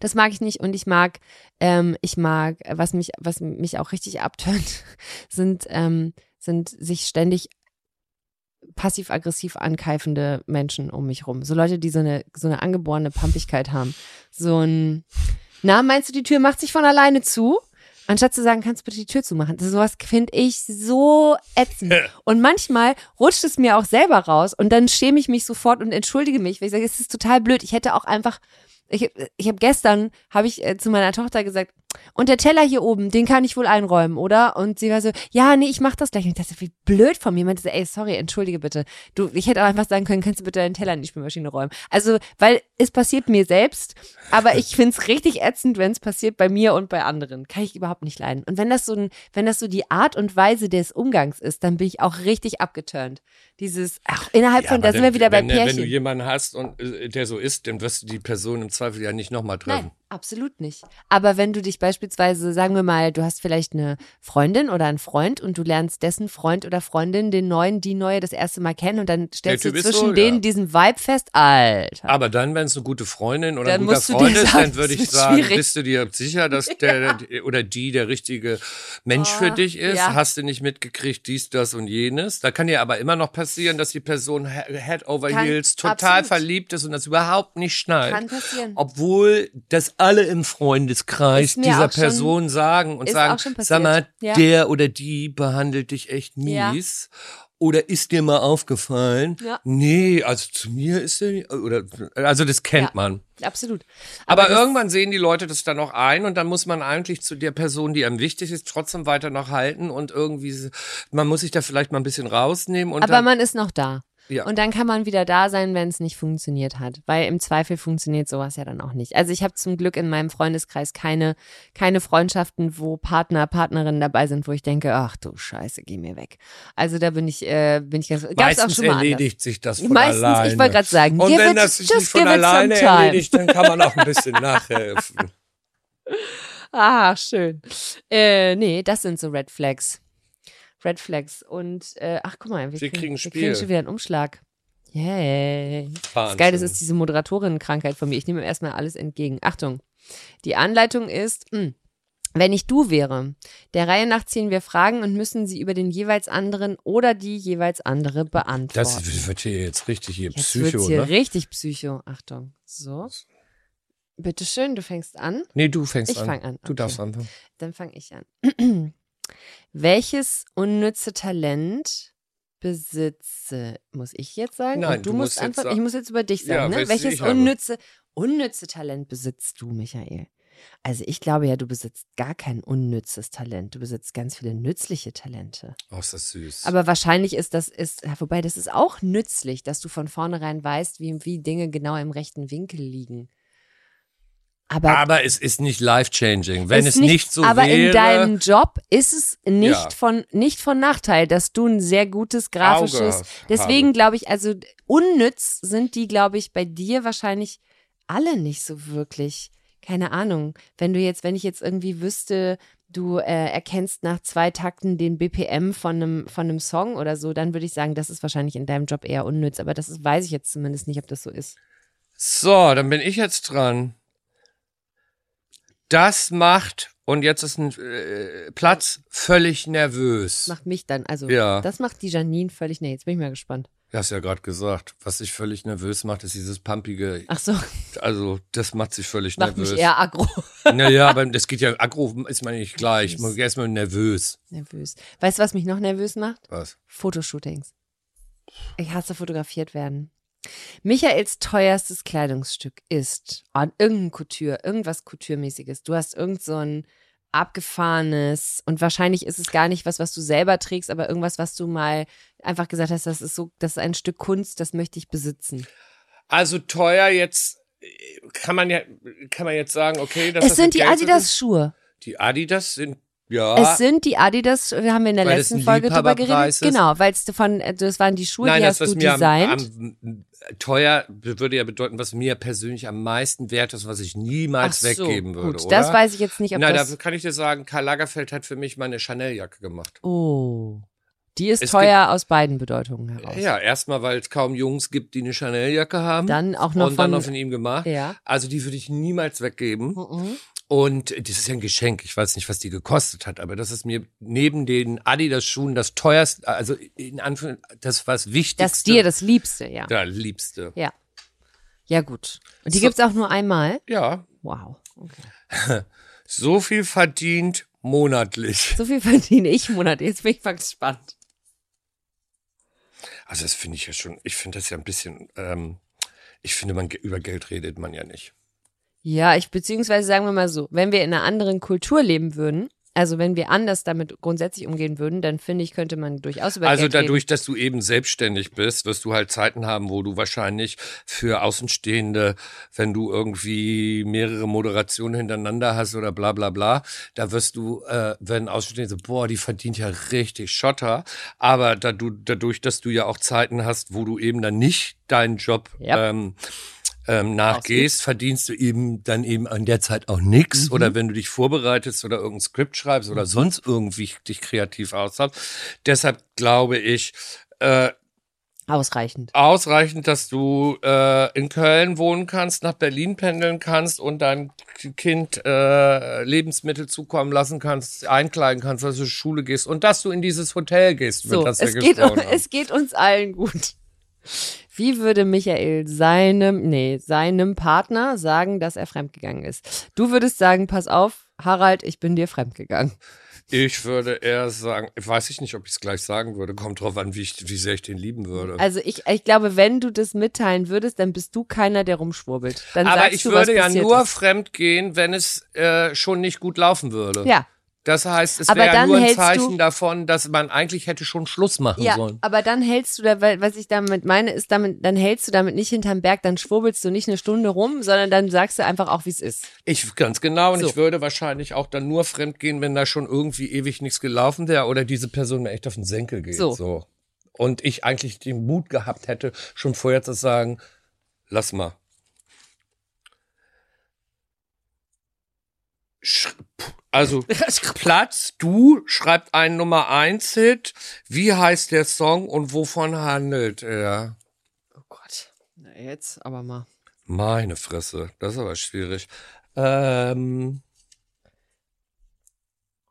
Das mag ich nicht und ich mag, ähm, ich mag, was mich, was mich auch richtig abtönt, <laughs> sind, ähm, sind sich ständig passiv-aggressiv ankeifende Menschen um mich rum. So Leute, die so eine, so eine angeborene Pampigkeit haben. So ein, na, meinst du, die Tür macht sich von alleine zu? Anstatt zu sagen, kannst du bitte die Tür zumachen. Das, sowas finde ich so ätzend. Und manchmal rutscht es mir auch selber raus und dann schäme ich mich sofort und entschuldige mich, weil ich sage, es ist total blöd. Ich hätte auch einfach, ich, ich habe gestern, habe ich äh, zu meiner Tochter gesagt, und der Teller hier oben, den kann ich wohl einräumen, oder? Und sie war so, ja, nee, ich mach das gleich. Und ich dachte, wie blöd von mir. Ich meinte so, ey, sorry, entschuldige bitte. Du, ich hätte auch einfach sagen können, kannst du bitte deinen Teller in die Spülmaschine räumen. Also, weil es passiert mir selbst, aber ich find's richtig ätzend, wenn es passiert bei mir und bei anderen. Kann ich überhaupt nicht leiden. Und wenn das so ein, wenn das so die Art und Weise des Umgangs ist, dann bin ich auch richtig abgeturnt. Dieses, ach, innerhalb Ja, von, da sind wir wieder bei wenn, Wenn du Pärchen. jemanden hast und äh, der so ist, dann wirst du die Person im Zweifel ja nicht nochmal treffen. Nein, absolut nicht. Aber wenn du dich beispielsweise, sagen wir mal, du hast vielleicht eine Freundin oder einen Freund und du lernst dessen Freund oder Freundin, den neuen, die neue das erste Mal kennen und dann stellst du zwischen so, denen ja. diesen Vibe fest, Alter. Aber dann, wenn es eine gute Freundin oder Dann ein guter Freund ist, dann würde ich sagen, schwierig. bist du dir sicher, dass <laughs> der oder die der richtige Mensch für Oh, dich ist? ja. Hast du nicht mitgekriegt, dies, das und jenes? Da kann ja aber immer noch passieren, dass die Person he- Head over Kann- Heels total absolut. verliebt ist und das überhaupt nicht schnallt. Kann passieren. Obwohl das alle im Freundeskreis dieser auch schon- Person sagen und sagen, sag mal. Ja. der oder die behandelt dich echt Ja. mies. Oder ist dir mal aufgefallen? Ja. Nee, also zu mir ist nicht, oder, also das kennt Ja. man. Absolut. Aber, das- irgendwann sehen die Leute das dann auch ein und dann muss man eigentlich zu der Person, die einem wichtig ist, trotzdem weiter noch halten und irgendwie, man muss sich da vielleicht mal ein bisschen rausnehmen und Aber man ist noch da. Ja. Und dann kann man wieder da sein, wenn es nicht funktioniert hat. Weil im Zweifel funktioniert sowas ja dann auch nicht. Also ich habe zum Glück in meinem Freundeskreis keine, keine Freundschaften, wo Partner, Partnerinnen dabei sind, wo ich denke, ach du Scheiße, geh mir weg. Also da bin ich, äh, bin ich ganz, gab's auch meistens schon mal erledigt sich das von Meistens, ich alleine. wollte gerade sagen, und wenn it- das sich nicht von alleine erledigt, dann kann man auch ein bisschen <laughs> nachhelfen. anders. Ah, schön. Äh, nee, das sind so Red Flags. Red Flags. Und, äh, ach guck mal, wir, Wir kriegen wir Spiel. kriegen schon wieder einen Umschlag. Yay. Das Geile, ist diese Moderatorinnenkrankheit von mir. Ich nehme erstmal alles entgegen. Achtung. Die Anleitung ist, mh, wenn ich du wäre, der Reihe nach ziehen wir Fragen und müssen sie über den jeweils anderen oder die jeweils andere beantworten. Das wird hier jetzt richtig hier Jetzt Psycho, wird's hier ne? richtig Psycho. Achtung. So. Bitteschön, du fängst an. Nee, du fängst Ich an. fang an, Du okay. darfst anfangen. Dann fange ich an. <clears throat> Welches unnütze Talent besitze, muss ich jetzt sagen? Nein, Und du, du musst musst sagen- Ich muss jetzt über dich Ja, sagen, ne? welches unnütze, unnütze Talent besitzt du, Michael? Also ich glaube ja, du besitzt gar kein unnützes Talent. Du besitzt ganz viele nützliche Talente. Oh, ist das süß. Aber wahrscheinlich ist das, ist, ja, wobei das ist auch nützlich, dass du von vornherein weißt, wie, wie Dinge genau im rechten Winkel liegen. Aber Aber es ist nicht life-changing. Wenn es nicht, so aber wäre. in deinem Job ist es nicht Ja. von nicht von Nachteil, dass du ein sehr gutes grafisches. Auge deswegen glaube ich, also unnütz sind die, glaube ich, bei dir wahrscheinlich alle nicht so wirklich. Keine Ahnung. Wenn du jetzt, wenn ich jetzt irgendwie wüsste, du äh, erkennst nach zwei Takten den BPM von einem von einem Song oder so, dann würde ich sagen, das ist wahrscheinlich in deinem Job eher unnütz. Aber das ist, weiß ich jetzt zumindest nicht, ob das so ist. So, dann bin ich jetzt dran. Das macht, und jetzt ist ein äh, Platz völlig nervös. Macht mich dann, also Ja. das macht die Janine völlig. Nee, jetzt bin ich mal gespannt. Du hast ja gerade gesagt, was sich völlig nervös macht, ist dieses pumpige. Ach so, Also, das macht sich völlig macht nervös. mich eher aggro. Naja, aber das geht ja, aggro ist man nicht gleich. Man ist erstmal nervös. Nervös. Weißt du, was mich noch nervös macht? Was? Fotoshootings. Ich hasse fotografiert werden. Michaels teuerstes Kleidungsstück ist oh, irgendein Couture, irgendwas Couture-mäßiges. Du hast irgend so ein abgefahrenes und wahrscheinlich ist es gar nicht was, was du selber trägst, aber irgendwas, was du mal einfach gesagt hast, das ist so, das ist ein Stück Kunst, das möchte ich besitzen. Also teuer jetzt äh, kann man ja, kann man jetzt sagen, okay, das es sind die tun. Adidas-Schuhe. Die Adidas sind, ja. Es sind die Adidas, wir haben in der Weil letzten Folge drüber geredet. Ist. Genau, weil es von, äh, das waren die Schuhe, Nein, die das, hast du mir am, designt. am teuer würde ja bedeuten, was mir persönlich am meisten wert ist, was ich niemals Ach so, weggeben würde. gut, oder? das weiß ich jetzt nicht, ob Nein, das. dafür kann ich dir sagen, Karl Lagerfeld hat für mich meine Chanel-Jacke gemacht. Oh. Die ist Es teuer aus beiden Bedeutungen heraus. Ja, erstmal, weil es kaum Jungs gibt, die eine Chanel-Jacke haben. Dann auch noch und dann von- noch von ihm gemacht. Ja. Also die würde ich niemals weggeben. Mhm. Und das ist ja ein Geschenk. Ich weiß nicht, was die gekostet hat, aber das ist mir neben den Adidas-Schuhen das teuerste, also in Anführungszeichen, das was Wichtigste. Das dir das Liebste, ja. Der Liebste. Ja. Ja, gut. Und die So. gibt's auch nur einmal? Ja, Wow. Okay. <laughs> so viel verdient monatlich. So viel verdiene ich im Monat. Jetzt bin ich mal gespannt. Also das finde ich ja schon, ich finde das ja ein bisschen, ähm, ich finde, man über Geld redet man ja nicht. Ja, ich beziehungsweise sagen wir mal so, wenn wir in einer anderen Kultur leben würden, Also wenn wir anders damit grundsätzlich umgehen würden, dann finde ich, könnte man durchaus über Also Geld dadurch, reden. dass du eben selbstständig bist, wirst du halt Zeiten haben, wo du wahrscheinlich für Außenstehende, wenn du irgendwie mehrere Moderationen hintereinander hast oder bla bla bla, da wirst du, äh, wenn Außenstehende so, boah, die verdient ja richtig Schotter. Aber da du, dadurch, dass du ja auch Zeiten hast, wo du eben dann nicht deinen Job Ja. ähm, ähm, nachgehst, verdienst du eben dann eben an der Zeit auch nix. Oder wenn du dich vorbereitest oder irgendein Skript schreibst oder sonst irgendwie dich kreativ auslebst. Deshalb glaube ich, äh, Ausreichend. ausreichend, dass du äh, in Köln wohnen kannst, nach Berlin pendeln kannst und dein Kind äh, Lebensmittel zukommen lassen kannst, einkleiden kannst, dass du zur Schule gehst und dass du in dieses Hotel gehst, So, es geht, <laughs> es geht uns allen gut. Wie würde Michael seinem, nee, seinem Partner sagen, dass er fremdgegangen ist? Du würdest sagen, pass auf, Harald, ich bin dir fremdgegangen. Ich würde eher sagen, weiß ich nicht, ob ich es gleich sagen würde. Kommt drauf an, wie, ich, wie sehr ich den lieben würde. Also ich, ich glaube, wenn du das mitteilen würdest, dann bist du keiner, der rumschwurbelt. Dann Aber ich du, würde ja nur ist. fremd gehen, wenn es äh, schon nicht gut laufen würde. Ja, Das heißt, es wäre nur ein Zeichen davon, dass man eigentlich hätte schon Schluss machen ja, sollen. aber dann hältst du da, was ich damit meine, ist damit, dann hältst du damit nicht hinterm Berg, dann schwurbelst du nicht eine Stunde rum, sondern dann sagst du einfach auch, wie es ist. Ich ganz genau und So. ich würde wahrscheinlich auch dann nur fremd gehen, wenn da schon irgendwie ewig nichts gelaufen wäre oder diese Person mir echt auf den Senkel geht. So. Und ich eigentlich den Mut gehabt hätte, schon vorher zu sagen, lass mal. Sch also <laughs> Platz, du schreibt einen Nummer eins Hit. Wie heißt der Song und wovon handelt er? Oh Gott. Na jetzt aber mal. Meine Fresse, das ist aber schwierig. Ähm,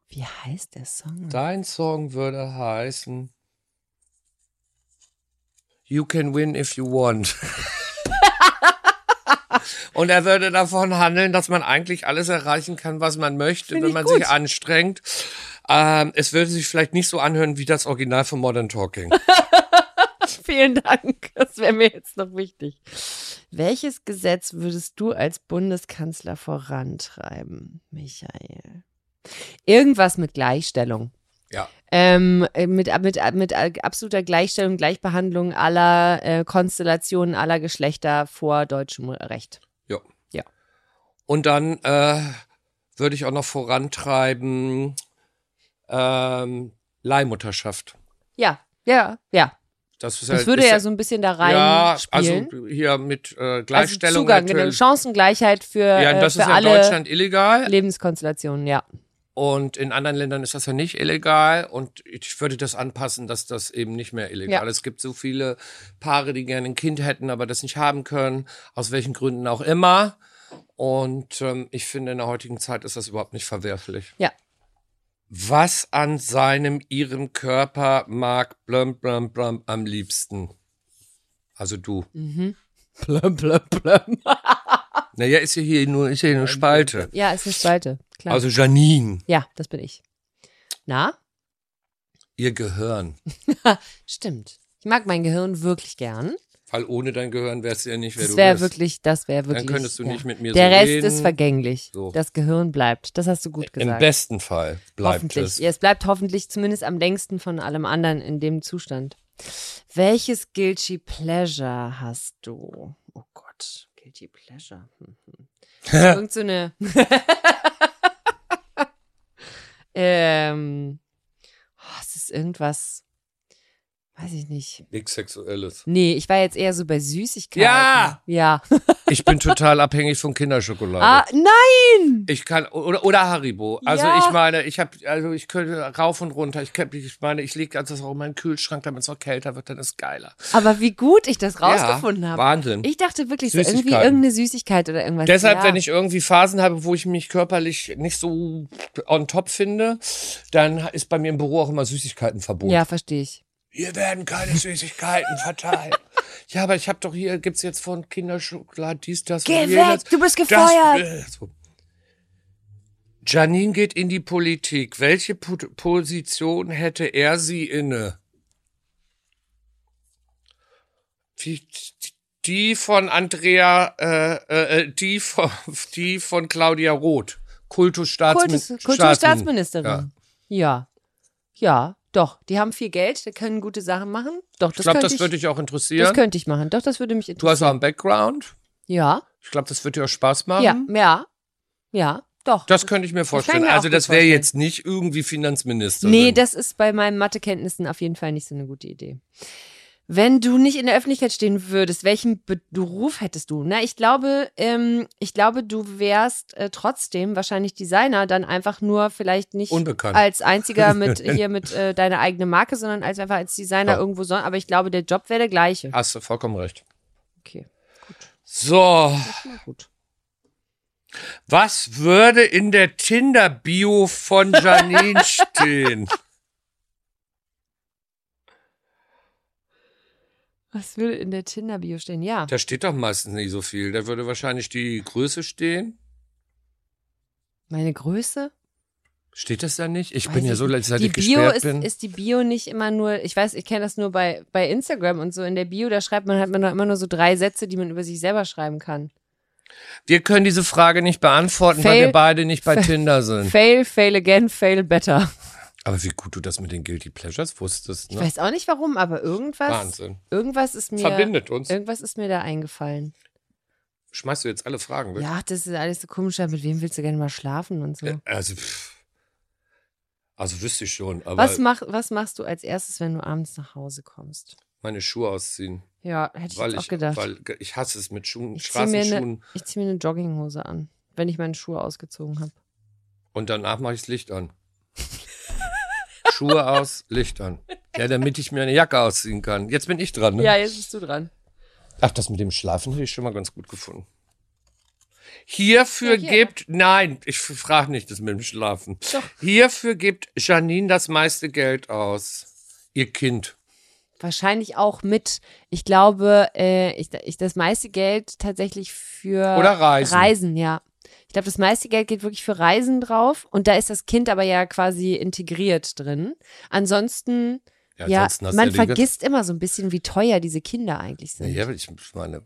Wie heißt der Song? Dein Song würde heißen You can win if you want. <laughs> <laughs> Und er würde davon handeln, dass man eigentlich alles erreichen kann, was man möchte, Find wenn man gut. sich anstrengt. Ähm, es würde sich vielleicht nicht so anhören wie das Original von Modern Talking. <laughs> Vielen Dank. Das wäre mir jetzt noch wichtig. Welches Gesetz würdest du als Bundeskanzler vorantreiben, Michael? Irgendwas mit Gleichstellung. Ja. Ähm, äh, mit, mit, mit absoluter Gleichstellung, Gleichbehandlung aller äh, Konstellationen, aller Geschlechter vor deutschem Recht. Ja. Ja. Und dann äh, würde ich auch noch vorantreiben ähm, Leihmutterschaft. Ja, ja, ja. Das, Das halt- würde ist ja so ein bisschen da rein Ja, spielen. also hier mit äh, also Gleichstellung Zugang, genau, natürlich. Chancengleichheit für, ja, äh, das für ist ja in alle Deutschland illegal Lebenskonstellationen, ja. Und in anderen Ländern ist das ja nicht illegal und ich würde das anpassen, dass das eben nicht mehr illegal Ja. ist. Es gibt so viele Paare, die gerne ein Kind hätten, aber das nicht haben können, aus welchen Gründen auch immer. Und ähm, ich finde, in der heutigen Zeit ist das überhaupt nicht verwerflich. Ja. Was an seinem, ihrem Körper mag blum, blum, blum am liebsten? Also du. Mhm. Plum, plum, plum. <laughs> Naja, ist ja hier nur, ist ja hier eine Spalte. Ja, ist eine Spalte, klar. Also Janine, ja, das bin ich. Na? ihr Gehirn. <laughs> Stimmt. Ich mag mein Gehirn wirklich gern. Weil ohne dein Gehirn wärst du ja nicht, wer Das du wäre bist. wirklich, das wäre wirklich. Dann könntest du nicht mit mir Der so Rest reden. ist vergänglich. So. Das Gehirn bleibt. Das hast du gut Im gesagt. besten Fall bleibt hoffentlich. es. Ja, es bleibt hoffentlich zumindest am längsten von allem anderen in dem Zustand. Welches Guilty Pleasure hast du? Oh Gott, Guilty Pleasure. <laughs> Hm, hm. Irgend so eine. <laughs> ähm, oh, es ist irgendwas. Weiß ich nicht. Nichts Sexuelles. Nee, ich war jetzt eher so bei Süßigkeiten. Ja! Ja. <laughs> Ich bin total abhängig von Kinderschokolade. ah, nein! Ich kann oder oder Haribo. Also Ja. ich meine, ich habe also ich könnte rauf und runter. Ich, kann- ich meine, ich lege das auch in meinen Kühlschrank, damit es noch kälter wird, dann ist geiler. Aber wie gut ich das rausgefunden ja, habe. Wahnsinn. Ich dachte wirklich so irgendwie Süßigkeiten. irgendeine Süßigkeit oder irgendwas. Deshalb, ja. wenn ich irgendwie Phasen habe, wo ich mich körperlich nicht so on top finde, dann ist bei mir im Büro auch immer Süßigkeitenverbot. Ja, verstehe ich. Hier werden keine Süßigkeiten verteilt. Ja, aber ich habe doch hier, gibt's jetzt von Kinderschokolade dies, das Geh und jenes. weg, du bist Das, gefeuert. äh, so. Janine geht in die Politik. Welche Po- Position hätte er sie inne? Wie, die von Andrea, äh, äh, die von, die von Claudia Roth. Kultusstaatsmin Kultus, Kulturstaatsministerin. Ja. Ja. ja. Doch. Die haben viel Geld, die können gute Sachen machen. Doch, das Ich glaube, das ich, würde dich auch das interessieren. könnte ich machen. Doch, das würde mich Du hast interessieren. auch einen Background. ja, Ich glaube, das wird dir auch Spaß machen. ja, ja, ja, doch. Das könnte ich mir vorstellen. mir auch also das wäre jetzt nicht irgendwie Finanzministerin. Nee, das ist bei meinen Mathekenntnissen auf jeden Fall nicht so eine gute Idee. Wenn du nicht in der Öffentlichkeit stehen würdest, welchen Be Beruf hättest du? Na, ich glaube, ähm, ich glaube, du wärst äh, trotzdem wahrscheinlich Designer, dann einfach nur vielleicht nicht Unbekannt. als einziger <laughs> mit hier mit äh, deiner eigene Marke, sondern als einfach als Designer Ja. irgendwo so. Aber ich glaube, der Job wäre der gleiche. Hast du vollkommen recht. Okay, So, na gut. was würde in der Tinder-Bio von Janine <laughs> stehen? Was würde in der Tinder-Bio stehen? Ja. Da steht doch meistens nicht so viel. Da würde wahrscheinlich die Größe stehen. Meine Größe? Steht das da nicht? Ich Weiß bin ja so, seit die Bio gesperrt ist, bin. ist die Bio nicht immer nur, ich weiß, ich kenne das nur bei, bei Instagram und so. In der Bio, da schreibt man, hat man doch immer nur so drei Sätze, die man über sich selber schreiben kann. Wir können diese Frage nicht beantworten, weil Fail- wir beide nicht bei Tinder sind. Fail, fail again, fail better. Aber wie gut du das mit den Guilty Pleasures wusstest, Ich ne? weiß auch nicht warum, aber irgendwas, Wahnsinn. irgendwas ist mir, Verbindet uns. irgendwas ist mir da eingefallen. Schmeißt du jetzt alle Fragen weg? Ja, das ist alles so komisch. Mit wem willst du gerne mal schlafen und so? Äh, Also, pff. also wüsste ich schon, aber Was, mach, was machst du als erstes, wenn du abends nach Hause kommst? meine Schuhe ausziehen. Ja, hätte ich auch ich, gedacht. weil ich hasse es mit Schuhen, ich ziehe mir, eine, Straßenschuhen. ich zieh mir eine Jogginghose an, wenn ich meine Schuhe ausgezogen habe. Und danach mache ich das Licht an. <laughs> Schuhe aus, Licht an. Ja, damit ich mir eine Jacke ausziehen kann. Jetzt bin ich dran, ne? Ja, jetzt bist du dran. Ach, das mit dem Schlafen hätte ich schon mal ganz gut gefunden. Hierfür Ja, hier, gibt, nein, ich frage nicht das mit dem Schlafen. Doch. Hierfür gibt Janine das meiste Geld aus. Ihr Kind. Wahrscheinlich auch mit, ich glaube, äh, ich, ich das meiste Geld tatsächlich für Oder Reisen. Reisen, ja. Ich glaube, das meiste Geld geht wirklich für Reisen drauf und da ist das Kind aber ja quasi integriert drin. Ansonsten, Ja, ja, man vergisst immer so ein bisschen, wie teuer diese Kinder eigentlich sind. Ja, ich meine,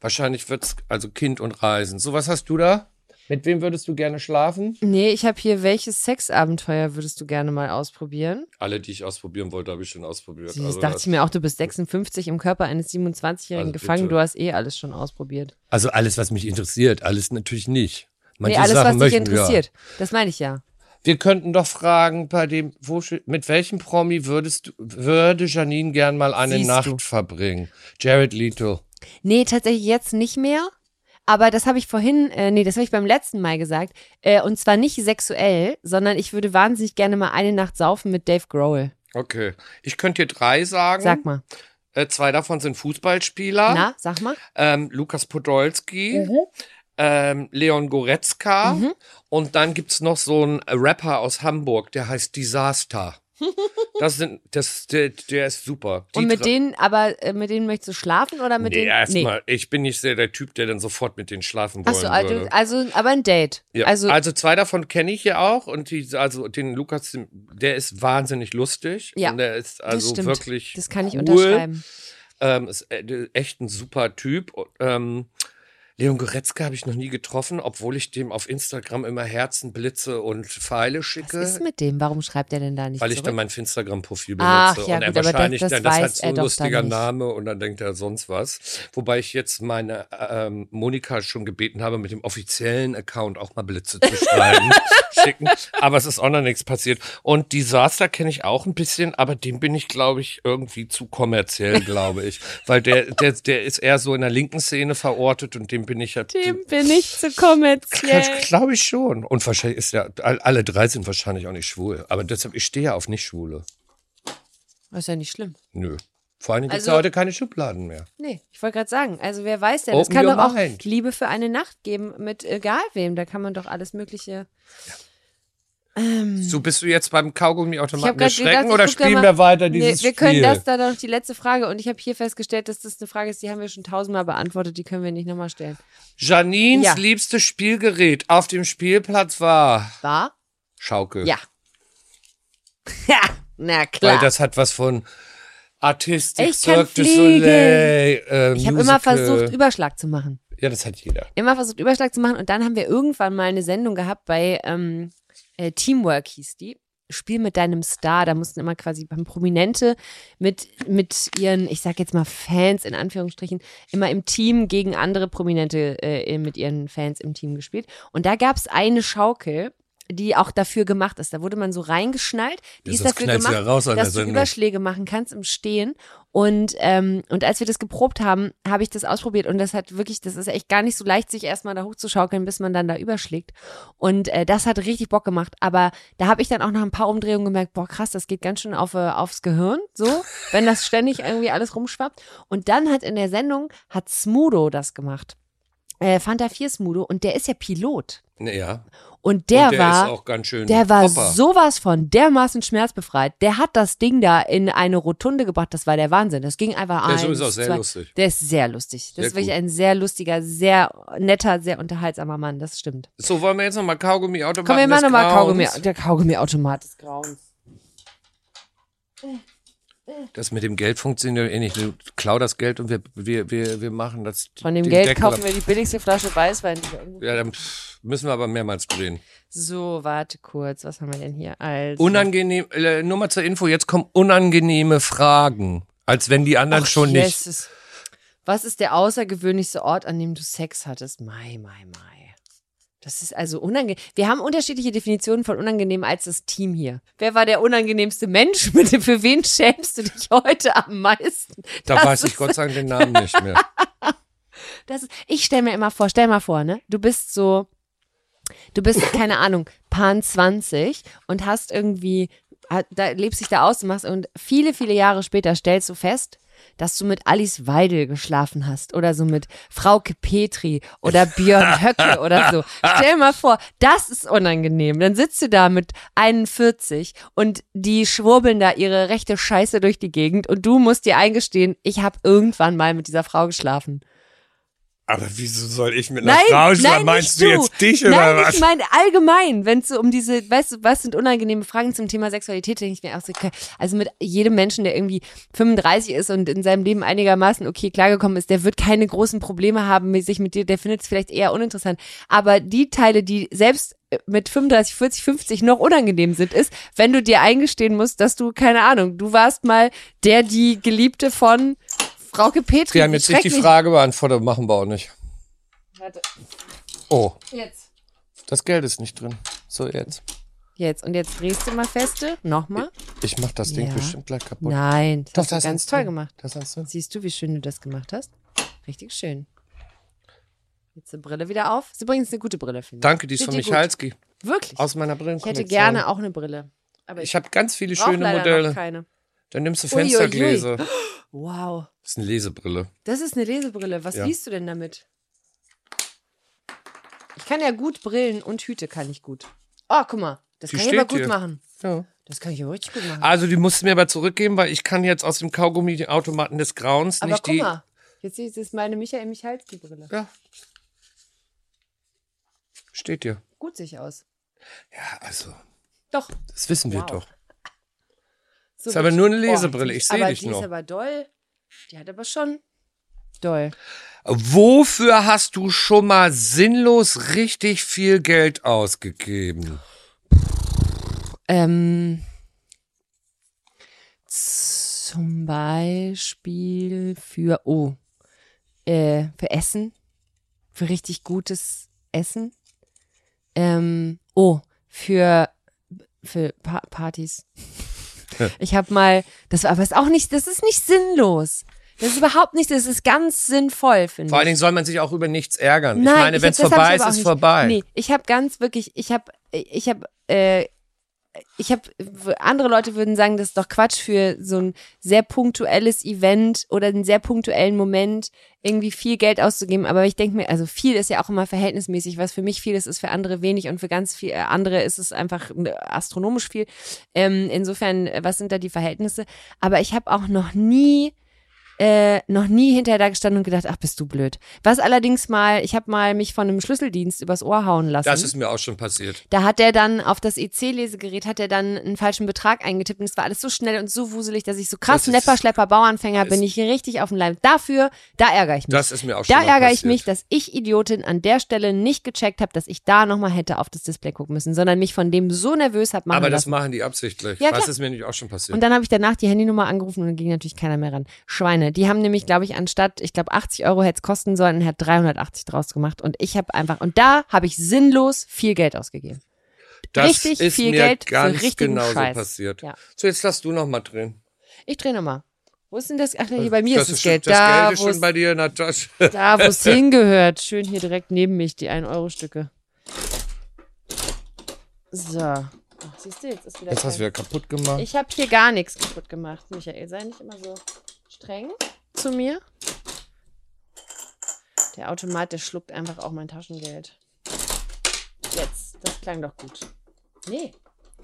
wahrscheinlich wird's also Kind und Reisen. So, was hast du da? Mit wem würdest du gerne schlafen? Nee, ich habe hier, welches Sexabenteuer würdest du gerne mal ausprobieren? Alle, die ich ausprobieren wollte, habe ich schon ausprobiert. Das Also, dachte ich mir auch, du bist 56 im Körper eines 27-Jährigen Also gefangen, bitte. du hast eh alles schon ausprobiert. also alles, was mich interessiert, alles natürlich nicht. Manche nee, alles, Sachen was dich interessiert. Das meine ich ja. Wir. könnten doch fragen, bei dem, wo, mit welchem Promi würdest du, würde Janine gern mal eine Siehst Nacht du. verbringen? Jared Leto. Nee, tatsächlich jetzt nicht mehr. Aber das habe ich vorhin, äh, nee, das habe ich beim letzten Mal gesagt. Äh, und zwar nicht sexuell, sondern ich würde wahnsinnig gerne mal eine Nacht saufen mit Dave Grohl. Okay. Ich könnte dir drei sagen. Sag mal. Äh, zwei davon sind Fußballspieler. Na, sag mal. ähm, Lukas Podolski, Mhm. ähm, Leon Goretzka und dann gibt's noch so einen Rapper aus Hamburg, der heißt Disaster. Das sind, das, der, der ist super. Die Und mit denen, aber äh, mit denen möchtest du schlafen oder mit Nee, denen? erstmal, ich bin nicht sehr der Typ, der dann sofort mit denen schlafen wollen Achso, also, würde. also, aber ein Date. Ja, Also, also, zwei davon kenne ich ja auch und die, also den Lukas, der ist wahnsinnig lustig. Ja, und der ist das also stimmt. wirklich das kann ich cool. unterschreiben. Ähm, ist e- echt ein super Typ. Ähm, Leon Goretzka habe ich noch nie getroffen, obwohl ich dem auf Instagram immer Herzen, Blitze und Pfeile Was schicke. ist mit dem? Warum schreibt er denn da nicht weil ich zurück? dann mein Instagram-Profil benutze. Ach, ja, und er gut, aber das- wahrscheinlich, das dann, das hat so ein lustiger. Name und dann denkt er sonst was. Wobei ich jetzt meine ähm, Monika schon gebeten habe, mit dem offiziellen Account auch mal Blitze zu <laughs> schreiben, schicken. Aber es ist auch noch nichts passiert. Und Disaster kenne ich auch ein bisschen, aber dem bin ich, glaube ich, irgendwie zu kommerziell, glaube ich. Weil der, der, der ist eher so in der linken Szene verortet und dem bin ich ja. dem bin ich zu kommerziell. <laughs> Glaube ich schon. Und wahrscheinlich ist ja, all- alle drei sind wahrscheinlich auch nicht schwul. Aber deshalb, ich stehe ja auf Nicht-Schwule. Das ist ja nicht schlimm. Nö. Vor allem gibt es Also- ja heute keine Schubladen mehr. Nee, ich wollte gerade sagen, also wer weiß denn, es kann doch auch. Liebe für eine Nacht geben mit egal wem, da kann man doch alles mögliche. So bist du jetzt beim Kaugummi-Automaten erschrecken gedacht, oder spielen wir weiter Nee, dieses wir können Spiel? das da noch die letzte Frage und ich habe hier festgestellt, dass das eine Frage ist, die haben wir schon tausendmal beantwortet, die können wir nicht nochmal stellen. Janines Ja. liebstes Spielgerät auf dem Spielplatz war War? Schaukel. Ja. <laughs> Ja, na Weil klar. das hat was von Artistik, Ich Cirque du. Soleil, äh, ich habe immer versucht, Überschlag zu machen. Ja, das hat jeder. immer versucht, Überschlag zu machen. Und dann haben wir irgendwann mal eine Sendung gehabt bei ähm, äh, Teamwork hieß die. Spiel mit deinem Star. Da mussten immer quasi beim Prominente mit, mit ihren, ich sag jetzt mal Fans in Anführungsstrichen, immer im Team gegen andere Prominente äh, mit ihren Fans im Team gespielt. Und da gab es eine Schaukel, die auch dafür gemacht ist. Da wurde man so reingeschnallt. Die ist sonst dafür gemacht, ja raus dass du. Überschläge machen kannst im Stehen. Und, ähm, und als wir das geprobt haben, habe ich das ausprobiert und das hat wirklich, das ist echt gar nicht so leicht, sich erstmal da hochzuschaukeln, bis man dann da überschlägt. Und äh, das hat richtig Bock gemacht. Aber da habe ich dann auch nach ein paar Umdrehungen gemerkt, boah krass, das geht ganz schön auf, äh, aufs Gehirn, so, <laughs> wenn das ständig irgendwie alles rumschwappt. Und dann hat in der Sendung, hat Smudo das gemacht. Äh, Fanta 4 Smudo und der ist ja Pilot. Ja. Und der, Und der war der war Hopper. sowas von dermaßen schmerzbefreit. Der hat das Ding da in eine Rotunde gebracht. Das war der Wahnsinn. Das ging einfach Der eins, ist auch sehr zwei. lustig. Der ist sehr lustig. Das Sehr ist wirklich gut. ein sehr lustiger, sehr netter, sehr unterhaltsamer Mann. Das stimmt. So, wollen wir jetzt nochmal Kaugummi-Automaten Komm, wir machen nochmal? Kaugummi. Der Kaugummi-Automat des Grauens. Das mit dem Geld funktioniert eh nicht. Du klau das Geld und wir, wir, wir, wir machen das. Von dem Geld Deckel kaufen ab. wir die billigste Flasche Weißwein. Ja, dann müssen wir aber mehrmals drehen. So, warte kurz. Was haben wir denn hier? Also. Unangenehm, äh, nur mal zur Info, jetzt kommen unangenehme Fragen. Als wenn die anderen Ach, schon nicht. Jesus. Was ist der außergewöhnlichste Ort, an dem du Sex hattest? Mai, mai, mai. Das ist also unangenehm. Wir haben unterschiedliche Definitionen von unangenehm als das Team hier. Wer war der unangenehmste Mensch? <laughs> Mit dem- Für wen schämst du dich heute am meisten? Da Das weiß ich Gott sei Dank den Namen nicht mehr. <laughs> Das ist, ich stell mir immer vor, stell mal vor, ne? Du bist so, du bist, keine Ahnung, Pan 20 und hast irgendwie, da lebst dich da aus und machst und viele, viele Jahre später stellst du fest, dass du mit Alice Weidel geschlafen hast oder so mit Frauke Petri oder Björn <laughs> Höcke oder so. Stell mal vor, das ist unangenehm. Dann sitzt du da mit 41 und die schwurbeln da ihre rechte Scheiße durch die Gegend und du musst dir eingestehen, ich habe irgendwann mal mit dieser Frau geschlafen. Aber wieso soll ich mit einer Nein, Frau schlafen? Meinst du jetzt dich Nein, oder was? ich meine allgemein, wenn es so um diese, weißt du, was sind unangenehme Fragen zum Thema Sexualität, denke ich mir auch so, also mit jedem Menschen, der irgendwie 35 ist und in seinem Leben einigermaßen okay klargekommen ist, der wird keine großen Probleme haben, mit sich mit dir, der findet es vielleicht eher uninteressant. Aber die Teile, die selbst mit 35, 40, 50 noch unangenehm sind, ist, wenn du dir eingestehen musst, dass du, keine Ahnung, du warst mal der, die Geliebte von Frauke Petri. Wir haben jetzt nicht die. Frage beantwortet, machen wir auch nicht. Warte, Oh, jetzt. das Geld ist nicht drin. So, jetzt. Jetzt, und jetzt drehst du mal feste. Nochmal. Ich mach das Ding Ja. bestimmt gleich kaputt. Nein, das Doch, hast du das ganz toll drin. gemacht. Das hast du. Siehst du, wie schön du das gemacht hast? Richtig schön. Jetzt die Brille wieder auf. Ist übrigens eine gute Brille, finde ich. Danke, die ist von dir gut. Michalski. Wirklich. Aus meiner ich Brillenkollektion. hätte gerne auch eine Brille. Aber Ich habe ganz viele schöne Modelle. Noch keine. Dann nimmst du Ui, ui, ui. Fenstergläser. Wow. Das ist eine Lesebrille. Das ist eine Lesebrille. Was Ja. liest du denn damit? Ich kann ja gut Brillen und Hüte kann ich gut. Oh, guck mal. Das Die kann ich aber gut hier. machen. Ja. Das kann ich aber richtig gut machen. Also, die musst du mir aber zurückgeben, weil ich kann jetzt aus dem Kaugummi-Automaten des Grauens aber nicht guck die. mal. Jetzt ist es meine Michael Michalski-Brille. Ja. Steht dir. Gut sich aus. Ja, also, Doch. das wissen wir Wow. doch. So Ist aber nur eine Oh, Lesebrille, die- ich seh aber dich die noch. ist aber doll. Die hat aber schon doll. Wofür hast du schon mal sinnlos richtig viel Geld ausgegeben? Ähm, zum Beispiel für, oh, äh, für Essen. Für richtig gutes Essen. Ähm, oh, für, für pa Partys. <laughs> Ich habe mal, das war aber ist auch nicht, das ist nicht sinnlos. Das ist überhaupt nicht, das ist ganz sinnvoll, finde ich. Vor allen Dingen soll man sich auch über nichts ärgern. Nein, ich meine, wenn es vorbei ist, ist nicht. vorbei. Nee, ich habe ganz wirklich, ich habe, ich habe, äh, ich habe, andere Leute würden sagen, das ist doch Quatsch für so ein sehr punktuelles Event oder einen sehr punktuellen Moment irgendwie viel Geld auszugeben. Aber ich denke mir, also viel ist ja auch immer verhältnismäßig. Was für mich viel ist, ist für andere wenig und für ganz viel äh, andere ist es einfach äh, astronomisch viel. Ähm, insofern, äh, was sind da die Verhältnisse? Aber ich habe auch noch nie äh, noch nie hinterher da gestanden und gedacht, ach, bist du blöd. Was allerdings mal, ich habe mal mich von einem Schlüsseldienst übers Ohr hauen lassen. Das ist mir auch schon passiert. Da hat der dann auf das EC-Lesegerät hat er dann einen falschen Betrag eingetippt und es war alles so schnell und so wuselig, dass ich so krass ist- Nepper, Schlepper, Bauernfänger bin ich richtig auf dem Leib. Dafür, da ärgere ich mich. Das ist mir auch schon da ärgere ich mich, dass ich Idiotin an der Stelle nicht gecheckt habe, dass ich da nochmal hätte auf das Display gucken müssen, sondern mich von dem so nervös habe machen Aber das lassen. machen die absichtlich. Ja, das ist mir nicht auch schon passiert. Und dann habe ich danach die Handynummer angerufen und dann ging natürlich keiner mehr ran. Schweine. Die haben nämlich, glaube ich, anstatt, ich glaube, 80 Euro hätte es kosten sollen, hat 380 draus gemacht. Und ich habe einfach, und da habe ich sinnlos viel Geld ausgegeben. das richtig ist viel mir Geld für ganz richtigen genau Scheiß. so passiert. Ja. So, jetzt lass du noch mal drehen. Ich drehe nochmal. Wo ist denn das? Ach, nee, hier bei mir ist das schon- Geld. Das da, Geld ist wo schon es, bei dir in der Tasche. <laughs> da, wo es hingehört. Schön hier direkt neben mich, die 1-Euro-Stücke. So. Ach, siehst du, jetzt ist wieder Jetzt hast du wieder kaputt gemacht. Ich habe hier gar nichts kaputt gemacht, Michael. Sei nicht immer so streng zu mir. Der Automat, der schluckt einfach auch mein Taschengeld. Jetzt, das klang doch gut. Nee,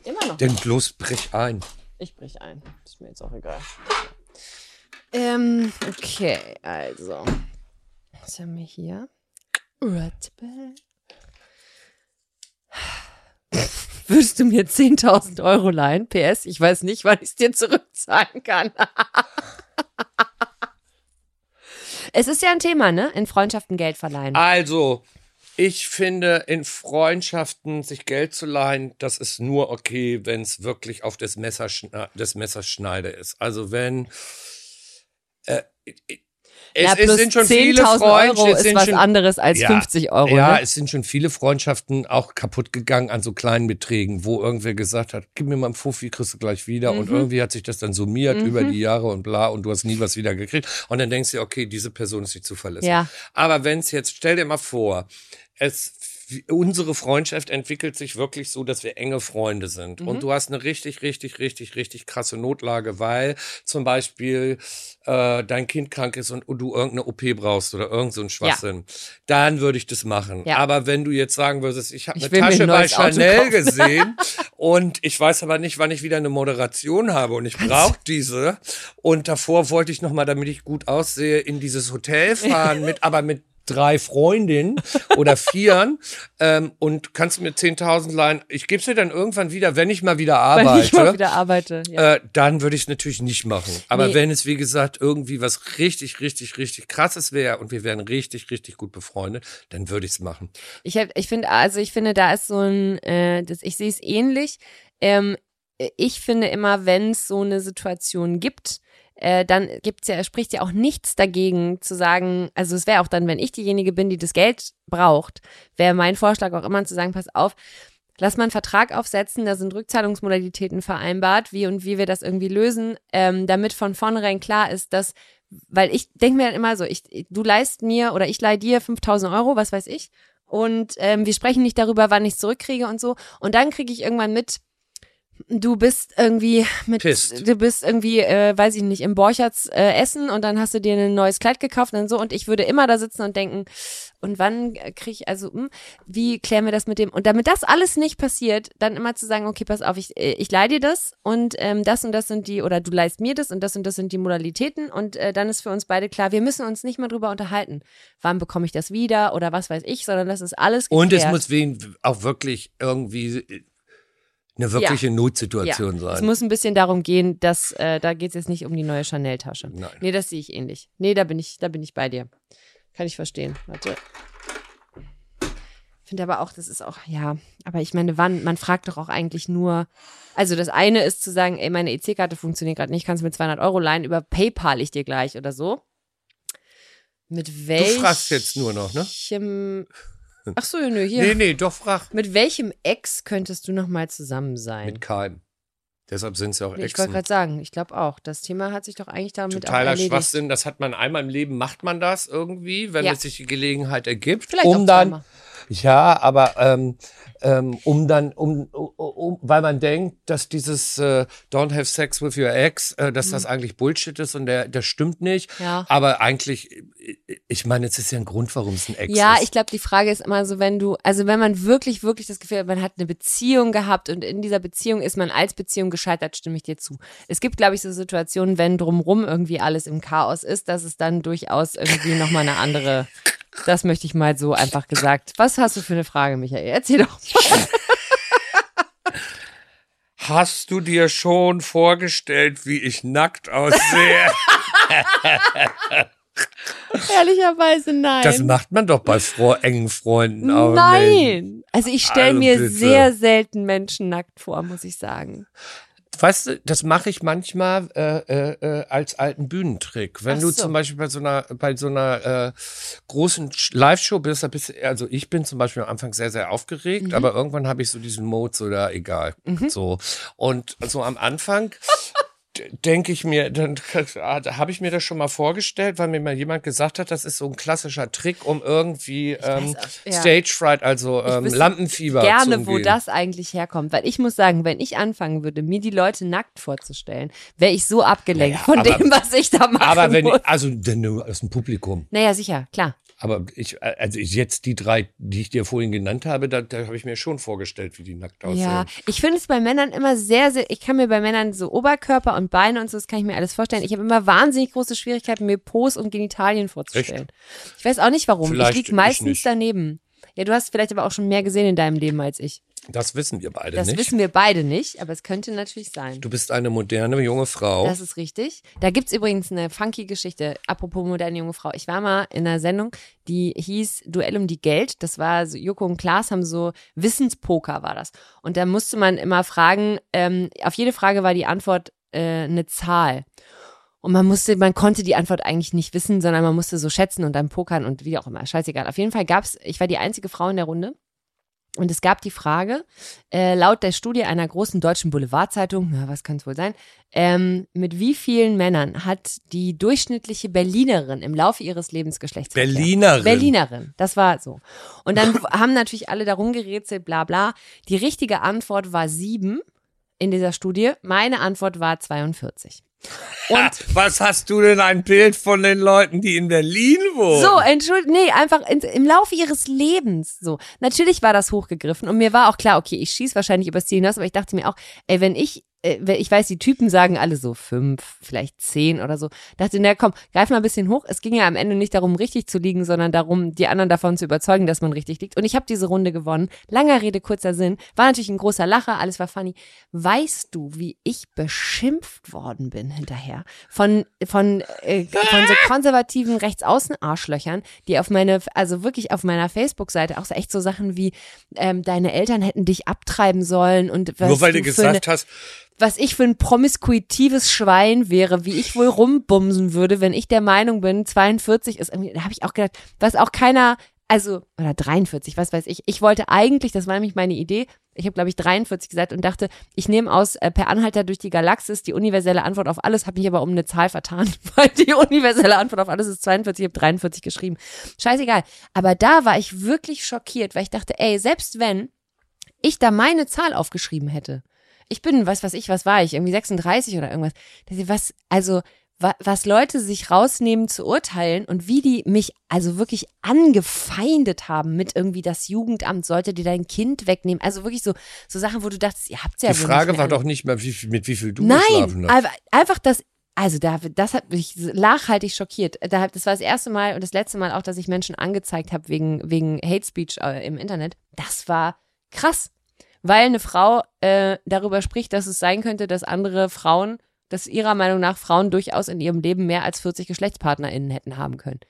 immer noch. Denn bloß brich ein. Ich brich ein. Ist mir jetzt auch egal. Ähm, okay, also. Was haben wir hier? Red Bull. <laughs> Würdest du mir 10.000 Euro leihen? PS, ich weiß nicht, wann ich es dir zurückzahlen kann. <laughs> es ist ja ein Thema, ne? In Freundschaften Geld verleihen. Also, ich finde, in Freundschaften sich Geld zu leihen, das ist nur okay, wenn es wirklich auf des, Messerschna des Messers Schneide ist. Also wenn äh, es, ja, es sind schon viele 10.000 Freundschaften, Euro es ist was schon, anderes als Ja. 50 Euro. ja, ne? es sind schon viele Freundschaften auch kaputt gegangen an so kleinen Beträgen, wo irgendwer gesagt hat, gib mir mal einen Fuffi, kriegst du gleich wieder. Und Mhm. irgendwie hat sich das dann summiert über die Jahre und bla und du hast nie was wieder gekriegt. Und dann denkst du, okay, diese Person ist nicht zuverlässig. Ja. Aber wenn es jetzt, stell dir mal vor, es unsere Freundschaft entwickelt sich wirklich so, dass wir enge Freunde sind. Mhm. Und du hast eine richtig, richtig, richtig, richtig krasse Notlage, weil zum Beispiel äh, dein Kind krank ist und, und du irgendeine OP brauchst oder irgend so ein Schwachsinn. Dann würde ich das machen. Ja. Aber wenn du jetzt sagen würdest, ich habe eine mir ein Tasche bei Chanel gesehen <laughs> und ich weiß aber nicht, wann ich wieder eine Moderation habe und ich brauche diese. Und davor wollte ich nochmal, damit ich gut aussehe, in dieses Hotel fahren, <laughs> mit aber mit drei Freundinnen oder vieren ähm, und kannst du mir 10.000 leihen. Ich gebe dir dann irgendwann wieder, wenn ich mal wieder arbeite. ich mal wieder arbeite. Ja. Äh, dann würde ich es natürlich nicht machen. Aber Nee. wenn es, wie gesagt, irgendwie was richtig, richtig, richtig krasses wäre und wir wären richtig, richtig gut befreundet, dann würde ich es machen. Ich, hab- ich finde, also ich finde, da ist so ein, äh, das, ich sehe es ähnlich. Ähm, ich finde immer, wenn es so eine Situation gibt, äh, dann gibt's ja, spricht ja auch nichts dagegen zu sagen, also es wäre auch dann, wenn ich diejenige bin, die das Geld braucht, wäre mein Vorschlag auch immer zu sagen, pass auf, lass mal einen Vertrag aufsetzen, da sind Rückzahlungsmodalitäten vereinbart, wie und wie wir das irgendwie lösen, ähm, damit von vornherein klar ist, dass, weil ich denke mir dann immer so, ich, du leist mir oder ich leih dir 5000 Euro, was weiß ich, und ähm, wir sprechen nicht darüber, wann ich zurückkriege und so. Und dann kriege ich irgendwann mit, du bist irgendwie mit, Pissed. du bist irgendwie, äh, weiß ich nicht, im Borcherts äh, essen und dann hast du dir ein neues Kleid gekauft und so. Und ich würde immer da sitzen und denken, und wann kriege ich, also, hm, wie klären wir das mit dem? Und damit das alles nicht passiert, dann immer zu sagen, okay, pass auf, ich, äh, ich leih dir das und ähm, das und das sind die, oder du leist mir das und das und das sind die Modalitäten und äh, dann ist für uns beide klar, wir müssen uns nicht mehr drüber unterhalten, wann bekomme ich das wieder oder was weiß ich, sondern das ist alles geklärt. Und es muss wen auch wirklich irgendwie eine wirkliche Notsituation ja, Es sein. muss ein bisschen darum gehen, dass äh, da geht es jetzt nicht um die neue Chanel-Tasche. Nein. Nee, das sehe ich ähnlich. Nee, da bin ich, da bin ich bei dir. Kann ich verstehen. Warte. Finde aber auch, das ist auch, ja, aber ich meine, wann, man fragt doch auch eigentlich nur, also das eine ist zu sagen, ey, meine EC-Karte funktioniert gerade nicht, kannst du mir 200 Euro leihen, über PayPal ich dir gleich oder so. Mit welchem. fragst jetzt nur noch, ne? Ach so, nö, hier. Nee, nee, doch frag. Mit welchem Ex könntest du noch mal zusammen sein? Mit keinem. Deshalb sind es ja auch Nee, ich wollte Exen. gerade sagen, ich glaube auch. Das Thema hat sich doch eigentlich damit auch Totaler erledigt. Schwachsinn. Das hat man einmal im Leben, macht man das irgendwie, wenn Ja. es sich die Gelegenheit ergibt. Vielleicht um auch dann zweimal. Ja, aber ähm, ähm, um dann, um, um, weil man denkt, dass dieses äh, Don't have sex with your ex, äh, dass das eigentlich Bullshit ist und der, der stimmt nicht. Ja. Aber eigentlich, ich meine, es ist ja ein Grund, warum es ein Ex Ja, ist. ich glaube, die Frage ist immer so, wenn du, also wenn man wirklich, wirklich das Gefühl hat, man hat eine Beziehung gehabt und in dieser Beziehung ist man als Beziehung gescheitert, stimme ich dir zu. Es gibt, glaube ich, so Situationen, wenn drumrum irgendwie alles im Chaos ist, dass es dann durchaus irgendwie nochmal eine andere, das möchte ich mal so einfach gesagt. Was hast du für eine Frage, Michael? Erzähl doch mal. Hast du dir schon vorgestellt, wie ich nackt aussehe? <laughs> Ehrlicherweise nein. das macht man doch bei engen Freunden auch nicht. Nein. Also ich stelle Also mir bitte. sehr selten Menschen nackt vor, muss ich sagen. Weißt du, das mache ich manchmal äh, äh, äh, als alten Bühnentrick. Wenn Ach du so. zum Beispiel bei so einer bei so einer äh, großen Live-Show bist, da bist du- also ich bin zum Beispiel am Anfang sehr sehr aufgeregt, Mhm. aber irgendwann habe ich so diesen Mode so da egal so und so am Anfang <laughs> denke ich mir, dann ah, habe ich mir das schon mal vorgestellt, weil mir mal jemand gesagt hat, das ist so ein klassischer Trick, um irgendwie ähm, auch, ja. Stage Fright, also ähm, Lampenfieber zu Gerne, wo das eigentlich herkommt. Weil ich muss sagen, wenn ich anfangen würde, mir die Leute nackt vorzustellen, wäre ich so abgelenkt Naja, von aber- dem, was ich da mache. Aber wenn muss. also denn nur aus dem Publikum. Naja, sicher, klar. Aber ich, also jetzt die drei, die ich dir vorhin genannt habe, da, da habe ich mir schon vorgestellt, wie die nackt aussehen. Ja, ich finde es bei Männern immer sehr, sehr, ich kann mir bei Männern so Oberkörper und Beine und so, das kann ich mir alles vorstellen. Ich habe immer wahnsinnig große Schwierigkeiten, mir Po und Genitalien vorzustellen. Ich weiß auch nicht warum. Vielleicht ich liege ich meistens nicht. daneben. Ja, du hast vielleicht aber auch schon mehr gesehen in deinem Leben als ich. Das wissen wir beide Das nicht. wissen wir beide nicht, aber es könnte natürlich sein. du bist eine moderne junge Frau. Das ist richtig. Da gibt's übrigens eine funky Geschichte, apropos moderne junge Frau. Ich war mal in einer Sendung, die hieß Duell um die Geld. Das war, so, Joko und Klaas haben so Wissenspoker war das. Und da musste man immer fragen, ähm, auf jede Frage war die Antwort äh, eine Zahl. Und man musste, man konnte die Antwort eigentlich nicht wissen, sondern man musste so schätzen und dann pokern und wie auch immer. Scheißegal. Auf jeden Fall gab's, ich war die einzige Frau in der Runde. Und es gab die Frage, äh, laut der Studie einer großen deutschen Boulevardzeitung, na, was kann es wohl sein, ähm, mit wie vielen Männern hat die durchschnittliche Berlinerin im Laufe ihres Lebens Geschlechtsverkehr? Berlinerin. Berlinerin, das war so. Und dann <laughs> haben natürlich alle darum gerätselt, bla bla. Die richtige Antwort war sieben in dieser Studie. Meine Antwort war 42. Und <laughs> Was hast du denn ein Bild von den Leuten, die in Berlin wohnen? So, entschuldigt, nee, einfach in, im Laufe ihres Lebens. So, natürlich war das hochgegriffen und mir war auch klar, okay, ich schieß wahrscheinlich übers Ziel hinaus, aber ich dachte mir auch, ey, wenn ich, ich weiß, die Typen sagen alle so fünf, vielleicht zehn oder so. Dachte, na komm, greif mal ein bisschen hoch. Es ging ja am Ende nicht darum, richtig zu liegen, sondern darum, die anderen davon zu überzeugen, dass man richtig liegt. Und ich habe diese Runde gewonnen. Langer Rede, kurzer Sinn. War natürlich ein großer Lacher, alles war funny. Weißt du, wie ich beschimpft worden bin hinterher von von äh, von so <laughs> konservativen Rechtsaußen-Arschlöchern, die auf meine, also wirklich auf meiner Facebook-Seite auch so echt so Sachen wie ähm, deine Eltern hätten dich abtreiben sollen und was Nur weil du du gesagt hast, was ich für ein promiskuitives Schwein wäre, wie ich wohl rumbumsen würde, wenn ich der Meinung bin, 42 ist irgendwie, da habe ich auch gedacht, was auch keiner, also, oder 43, was weiß ich. Ich wollte eigentlich, das war nämlich meine Idee, ich habe, glaube ich, 43 gesagt und dachte, ich nehme aus äh, Per Anhalter durch die Galaxis die universelle Antwort auf alles, habe mich aber um eine Zahl vertan, <laughs> weil die universelle Antwort auf alles ist 42, ich habe 43 geschrieben. Scheißegal. Aber da war ich wirklich schockiert, weil ich dachte, ey, selbst wenn ich da meine Zahl aufgeschrieben hätte, ich bin, was weiß ich, was war ich, irgendwie 36 oder irgendwas. Das ist Was, also, wa, was Leute sich rausnehmen zu urteilen und wie die mich also wirklich angefeindet haben mit irgendwie das Jugendamt sollte dir dein Kind wegnehmen. Also wirklich so, so Sachen, wo du dachtest, ihr habt's ja die Frage war doch nicht mehr, wie, mit wie viel du geschlafen Nein, hast. aber einfach das, also da, das hat mich nachhaltig schockiert. Da, das war das erste Mal und das letzte Mal auch, dass ich Menschen angezeigt habe wegen, wegen Hate Speech äh, im Internet. Das war krass, weil eine Frau äh, darüber spricht, dass es sein könnte, dass andere Frauen, dass ihrer Meinung nach Frauen durchaus in ihrem Leben mehr als 40 GeschlechtspartnerInnen hätten haben können.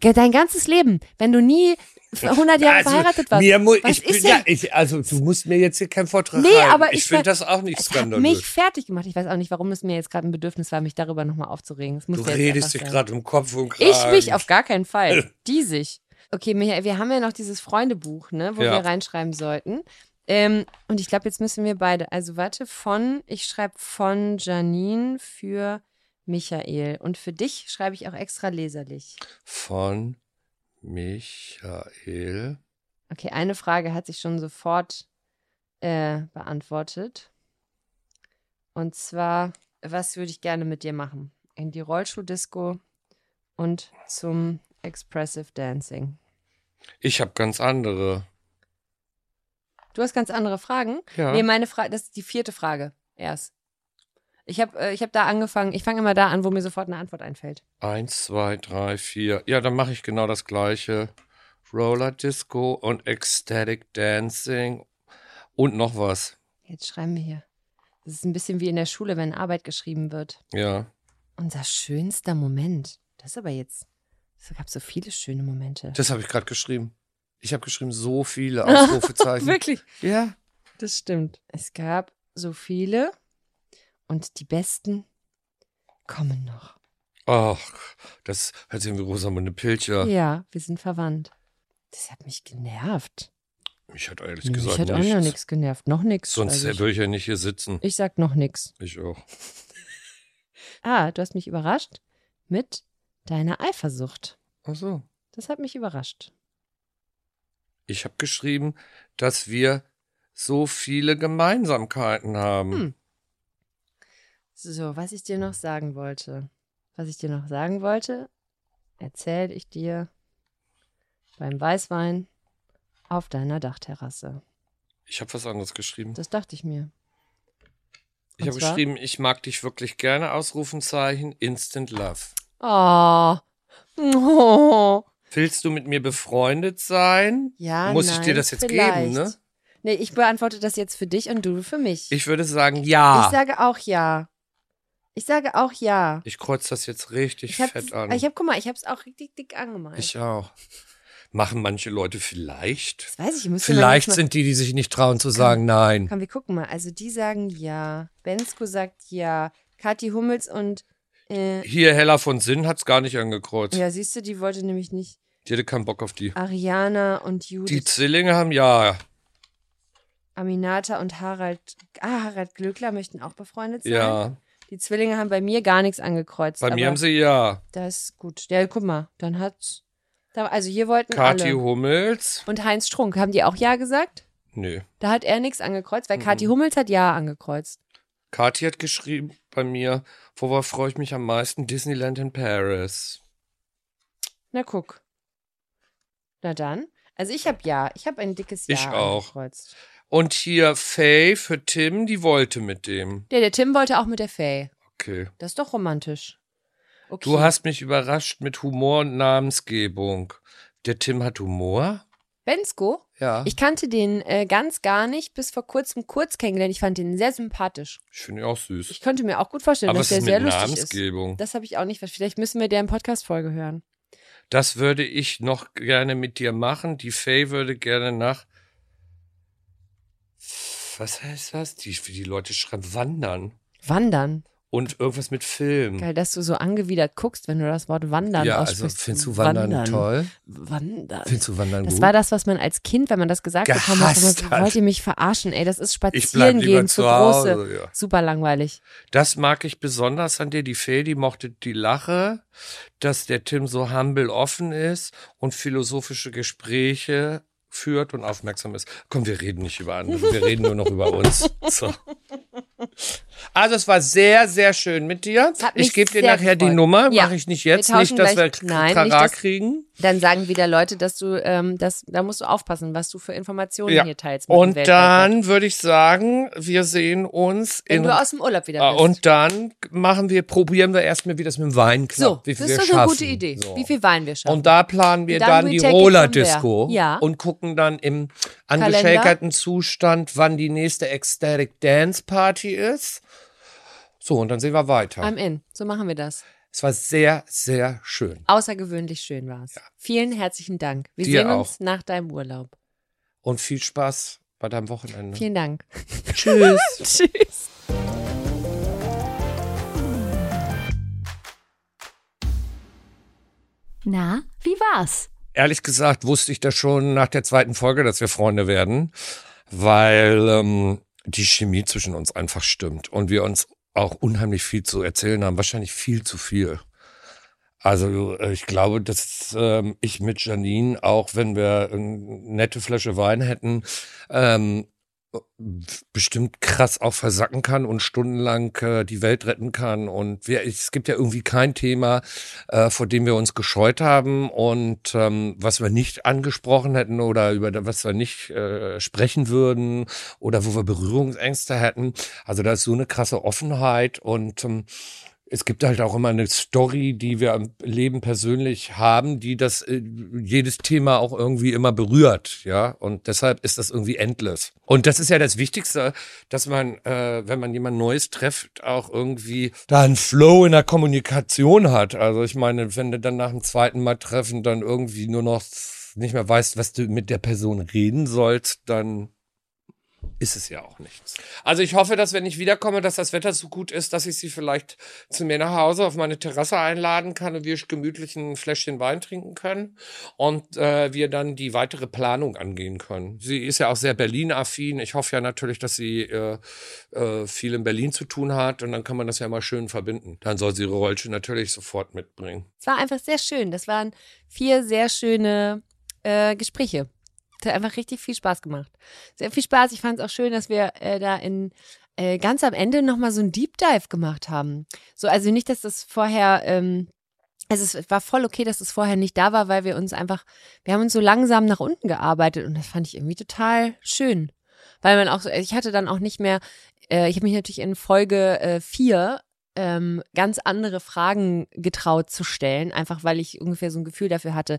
Dein ganzes Leben, wenn du nie 100 Jahre Also, verheiratet warst. Mir was ich, bin- ist ja, denn? ich, also du musst mir jetzt hier keinen Vortrag Nee, halten. aber ich ich finde das auch nicht skandalös. mich fertig gemacht. Ich weiß auch nicht, warum es mir jetzt gerade ein Bedürfnis war, mich darüber nochmal aufzuregen. Du redest dich gerade um Kopf und Kragen. Ich mich auf gar keinen Fall. <laughs> Die sich. Okay, Michael, wir haben ja noch dieses Freundebuch, ne, wo Ja. wir reinschreiben sollten. Ähm, und ich glaube, jetzt müssen wir beide. Also warte, von, ich schreibe von Janine für Michael. Und für dich schreibe ich auch extra leserlich. Von Michael Okay, eine Frage hat sich schon sofort äh, beantwortet. Und zwar, was würde ich gerne mit dir machen? In die Rollschuh-Disco und zum Expressive Dancing. Ich habe ganz andere. Du hast ganz andere Fragen? Ja. Nee, meine Frage, das ist die vierte Frage erst. Ich habe äh, ich hab da angefangen, ich fange immer da an, wo mir sofort eine Antwort einfällt. Eins, zwei, drei, vier. Ja, dann mache ich genau das gleiche. Roller Disco und Ecstatic Dancing und noch was. Jetzt schreiben wir hier. Das ist ein bisschen wie in der Schule, wenn Arbeit geschrieben wird. Ja. Unser schönster Moment. Das ist aber jetzt. Es gab so viele schöne Momente. Das habe ich gerade geschrieben. Ich habe geschrieben, so viele <laughs> Ausrufezeichen. Wirklich? Ja. Das stimmt. Es gab so viele und die besten kommen noch. Ach, das hört sich wie Rosamunde Pilcher. Ja, wir sind verwandt. Das hat mich genervt. Mich hat ehrlich Mich gesagt hat auch noch nichts genervt. Noch nichts. Sonst also würde ich ja nicht hier sitzen. ich sag noch nichts. Ich auch. <laughs> Ah, du hast mich überrascht mit deiner Eifersucht. Ach so. Das hat mich überrascht. Ich habe geschrieben, dass wir so viele Gemeinsamkeiten haben. Hm. So, was ich dir noch sagen wollte. Was ich dir noch sagen wollte, erzähle ich dir beim Weißwein auf deiner Dachterrasse. Ich habe was anderes geschrieben. Das dachte ich mir. Ich Und habe zwar? geschrieben, ich mag dich wirklich gerne, Ausrufenzeichen, Instant Love. <laughs> Oh. oh. Willst du mit mir befreundet sein? Ja, Muss nein, ich dir das jetzt vielleicht. geben, ne? Nee, ich beantworte das jetzt für dich und du für mich. Ich würde sagen, ja. Ich sage auch ja. Ich sage auch ja. Ich kreuze das jetzt richtig Ich habe, fett an. ich hab, guck mal, ich habe es auch richtig dick angemalt. Ich auch. Machen manche Leute vielleicht? das weiß ich, ich muss Vielleicht sind die, die sich nicht trauen zu sagen nein. Komm, wir gucken mal. Also die sagen ja. Bensko sagt ja. Kathi Hummels und äh, Hier, Hella von Sinn hat's gar nicht angekreuzt. ja, siehst du, die wollte nämlich nicht. Die hatte keinen Bock auf die. Ariana und Die Judith, Zwillinge haben ja. Aminata und Harald. Ah, Harald Glöckler möchten auch befreundet sein. Ja. Die Zwillinge haben bei mir gar nichts angekreuzt. Bei mir haben sie ja. Das ist gut. Ja, guck mal, dann hat. Also hier wollten Kathi alle. Hummels. Und Heinz Strunk, haben die auch Ja gesagt? Nö. Da hat er nichts angekreuzt, weil Mhm. Kathi Hummels hat Ja angekreuzt. Kathi hat geschrieben bei mir, worauf freue ich mich am meisten? Disneyland in Paris. Na guck. Na dann. Also ich habe Ja. Ich habe ein dickes Ja Ich auch. angekreuzt. Und hier Faye für Tim, die wollte mit dem. Ja, der Tim wollte auch mit der Faye. Okay. Das ist doch romantisch. Okay. Du hast mich überrascht mit Humor und Namensgebung. Der Tim hat Humor? Bensko? Ja. Ich kannte den äh, ganz gar nicht, bis vor kurzem kurz kennengelernt. Ich fand den sehr sympathisch. Ich finde ihn auch süß. Ich könnte mir auch gut vorstellen, Aber dass was der ist sehr mit lustig Namensgebung? ist. Das habe ich auch nicht. Vielleicht müssen wir deren Podcast-Folge hören. Das würde ich noch gerne mit dir machen. Die Faye würde gerne nach. Was heißt das? Die, die Leute schreiben, wandern. Wandern. Und irgendwas mit Film. Geil, dass du so angewidert guckst, wenn du das Wort Wandern ja, also aussprichst. findest du Wandern, toll? Wandern. Findest du Wandern Das gut? war das, was man als Kind, wenn man das gesagt bekommen hat, Gehasst immer, hat. wollt ihr mich verarschen? Ey, das ist spazieren gehen zu Hause. große. Ja. Super langweilig. Das mag ich besonders an dir. Die Faye, die mochte die Lache, dass der Tim so humble offen ist und philosophische Gespräche führt und aufmerksam ist. Komm, wir reden nicht über andere, wir reden nur noch über uns. <laughs> So. Also es war sehr, sehr schön mit dir. Ich gebe dir nachher die gefreut. Nummer, Ja. mache ich nicht jetzt, nicht, dass gleich- wir Nein, Trara nicht, dass- kriegen. Dann sagen wieder Leute, dass du, ähm, das, da musst du aufpassen, was du für Informationen Ja. hier teilst. Und dann würde ich sagen, wir sehen uns wenn in du aus dem Urlaub wieder Ah, bist. und dann machen wir, probieren wir erstmal, wie das mit dem Wein klappt. so, wie das ist doch schaffen. eine gute Idee. So. Wie viel Wein wir schaffen. Und da planen wir Dann dann, die take it Roller from there. Disco Ja. und gucken dann im angeschäkerten Zustand, wann die nächste Ecstatic Dance Party ist. So, und dann sehen wir weiter. I'm in. So machen wir das. es war sehr, sehr schön. Außergewöhnlich schön war's. Vielen herzlichen Dank. Wir Dir sehen uns auch. nach deinem Urlaub. Und viel Spaß bei deinem Wochenende. Vielen Dank. <laughs> Tschüss. <laughs> Tschüss. Na, wie war's? Ehrlich gesagt wusste ich das schon nach der zweiten Folge, dass wir Freunde werden, weil ähm, die Chemie zwischen uns einfach stimmt und wir uns auch unheimlich viel zu erzählen haben, wahrscheinlich viel zu viel. Also äh, ich glaube, dass ähm, ich mit Janine, auch wenn wir eine nette Flasche Wein hätten, ähm, bestimmt krass auch versacken kann und stundenlang äh, die Welt retten kann. Und wir, es gibt ja irgendwie kein Thema, äh, vor dem wir uns gescheut haben und ähm, was wir nicht angesprochen hätten oder über was wir nicht äh, sprechen würden oder wo wir Berührungsängste hätten. Also da ist so eine krasse Offenheit und ähm, es gibt halt auch immer eine Story, die wir im Leben persönlich haben, die das äh, jedes Thema auch irgendwie immer berührt, ja. Und deshalb ist das irgendwie endless. Und das ist ja das Wichtigste, dass man, äh, wenn man jemand Neues trifft, auch irgendwie da einen Flow in der Kommunikation hat. Also ich meine, wenn du dann nach dem zweiten Mal treffen dann irgendwie nur noch nicht mehr weißt, was du mit der Person reden sollst, dann ist es ja auch nichts. Also ich hoffe, dass wenn ich wiederkomme, dass das Wetter so gut ist, dass ich sie vielleicht zu mir nach Hause auf meine Terrasse einladen kann und wir gemütlich ein Fläschchen Wein trinken können und äh, wir dann die weitere Planung angehen können. Sie ist ja auch sehr Berlin-affin. Ich hoffe ja natürlich, dass sie äh, äh, viel in Berlin zu tun hat und dann kann man das ja mal schön verbinden. Dann soll sie ihre Rollsche natürlich sofort mitbringen. Es war einfach sehr schön. Das waren vier sehr schöne äh, Gespräche hat einfach richtig viel Spaß gemacht. Sehr viel Spaß. Ich fand es auch schön, dass wir äh, da in äh, ganz am Ende nochmal so ein Deep Dive gemacht haben. So, also nicht, dass das vorher, ähm, also es war voll okay, dass es vorher nicht da war, weil wir uns einfach, wir haben uns so langsam nach unten gearbeitet und das fand ich irgendwie total schön. Weil man auch, so, ich hatte dann auch nicht mehr, äh, ich habe mich natürlich in Folge äh, ähm, ganz andere Fragen getraut zu stellen, einfach weil ich ungefähr so ein Gefühl dafür hatte,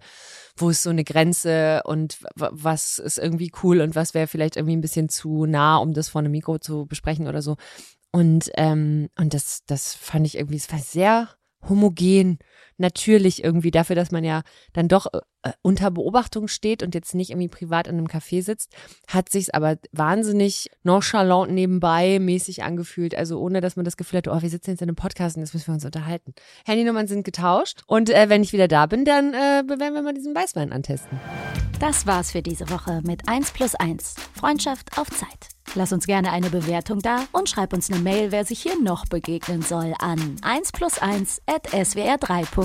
wo ist so eine Grenze und was ist irgendwie cool und was wäre vielleicht irgendwie ein bisschen zu nah, um das vor einem Mikro zu besprechen oder so. Und, ähm, und das, das fand ich irgendwie, es war sehr homogen, natürlich irgendwie dafür, dass man ja dann doch äh, unter Beobachtung steht und jetzt nicht irgendwie privat in einem Café sitzt, hat sich's aber wahnsinnig nonchalant nebenbei mäßig angefühlt. Also ohne, dass man das Gefühl hat, oh, wir sitzen jetzt in einem Podcast und jetzt müssen wir uns unterhalten. Handynummern sind getauscht und äh, wenn ich wieder da bin, dann äh, werden wir mal diesen Weißwein antesten. Das war's für diese Woche mit 1 plus 1. Freundschaft auf Zeit. Lass uns gerne eine Bewertung da und schreib uns eine Mail, wer sich hier noch begegnen soll, an 1 plus 1 at swr3.de.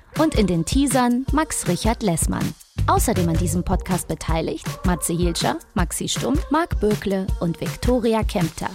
und in den Teasern Max Richard Lessmann. Außerdem an diesem Podcast beteiligt Matze Hielscher, Maxi Stumm, Marc Bökle und Viktoria Kempter.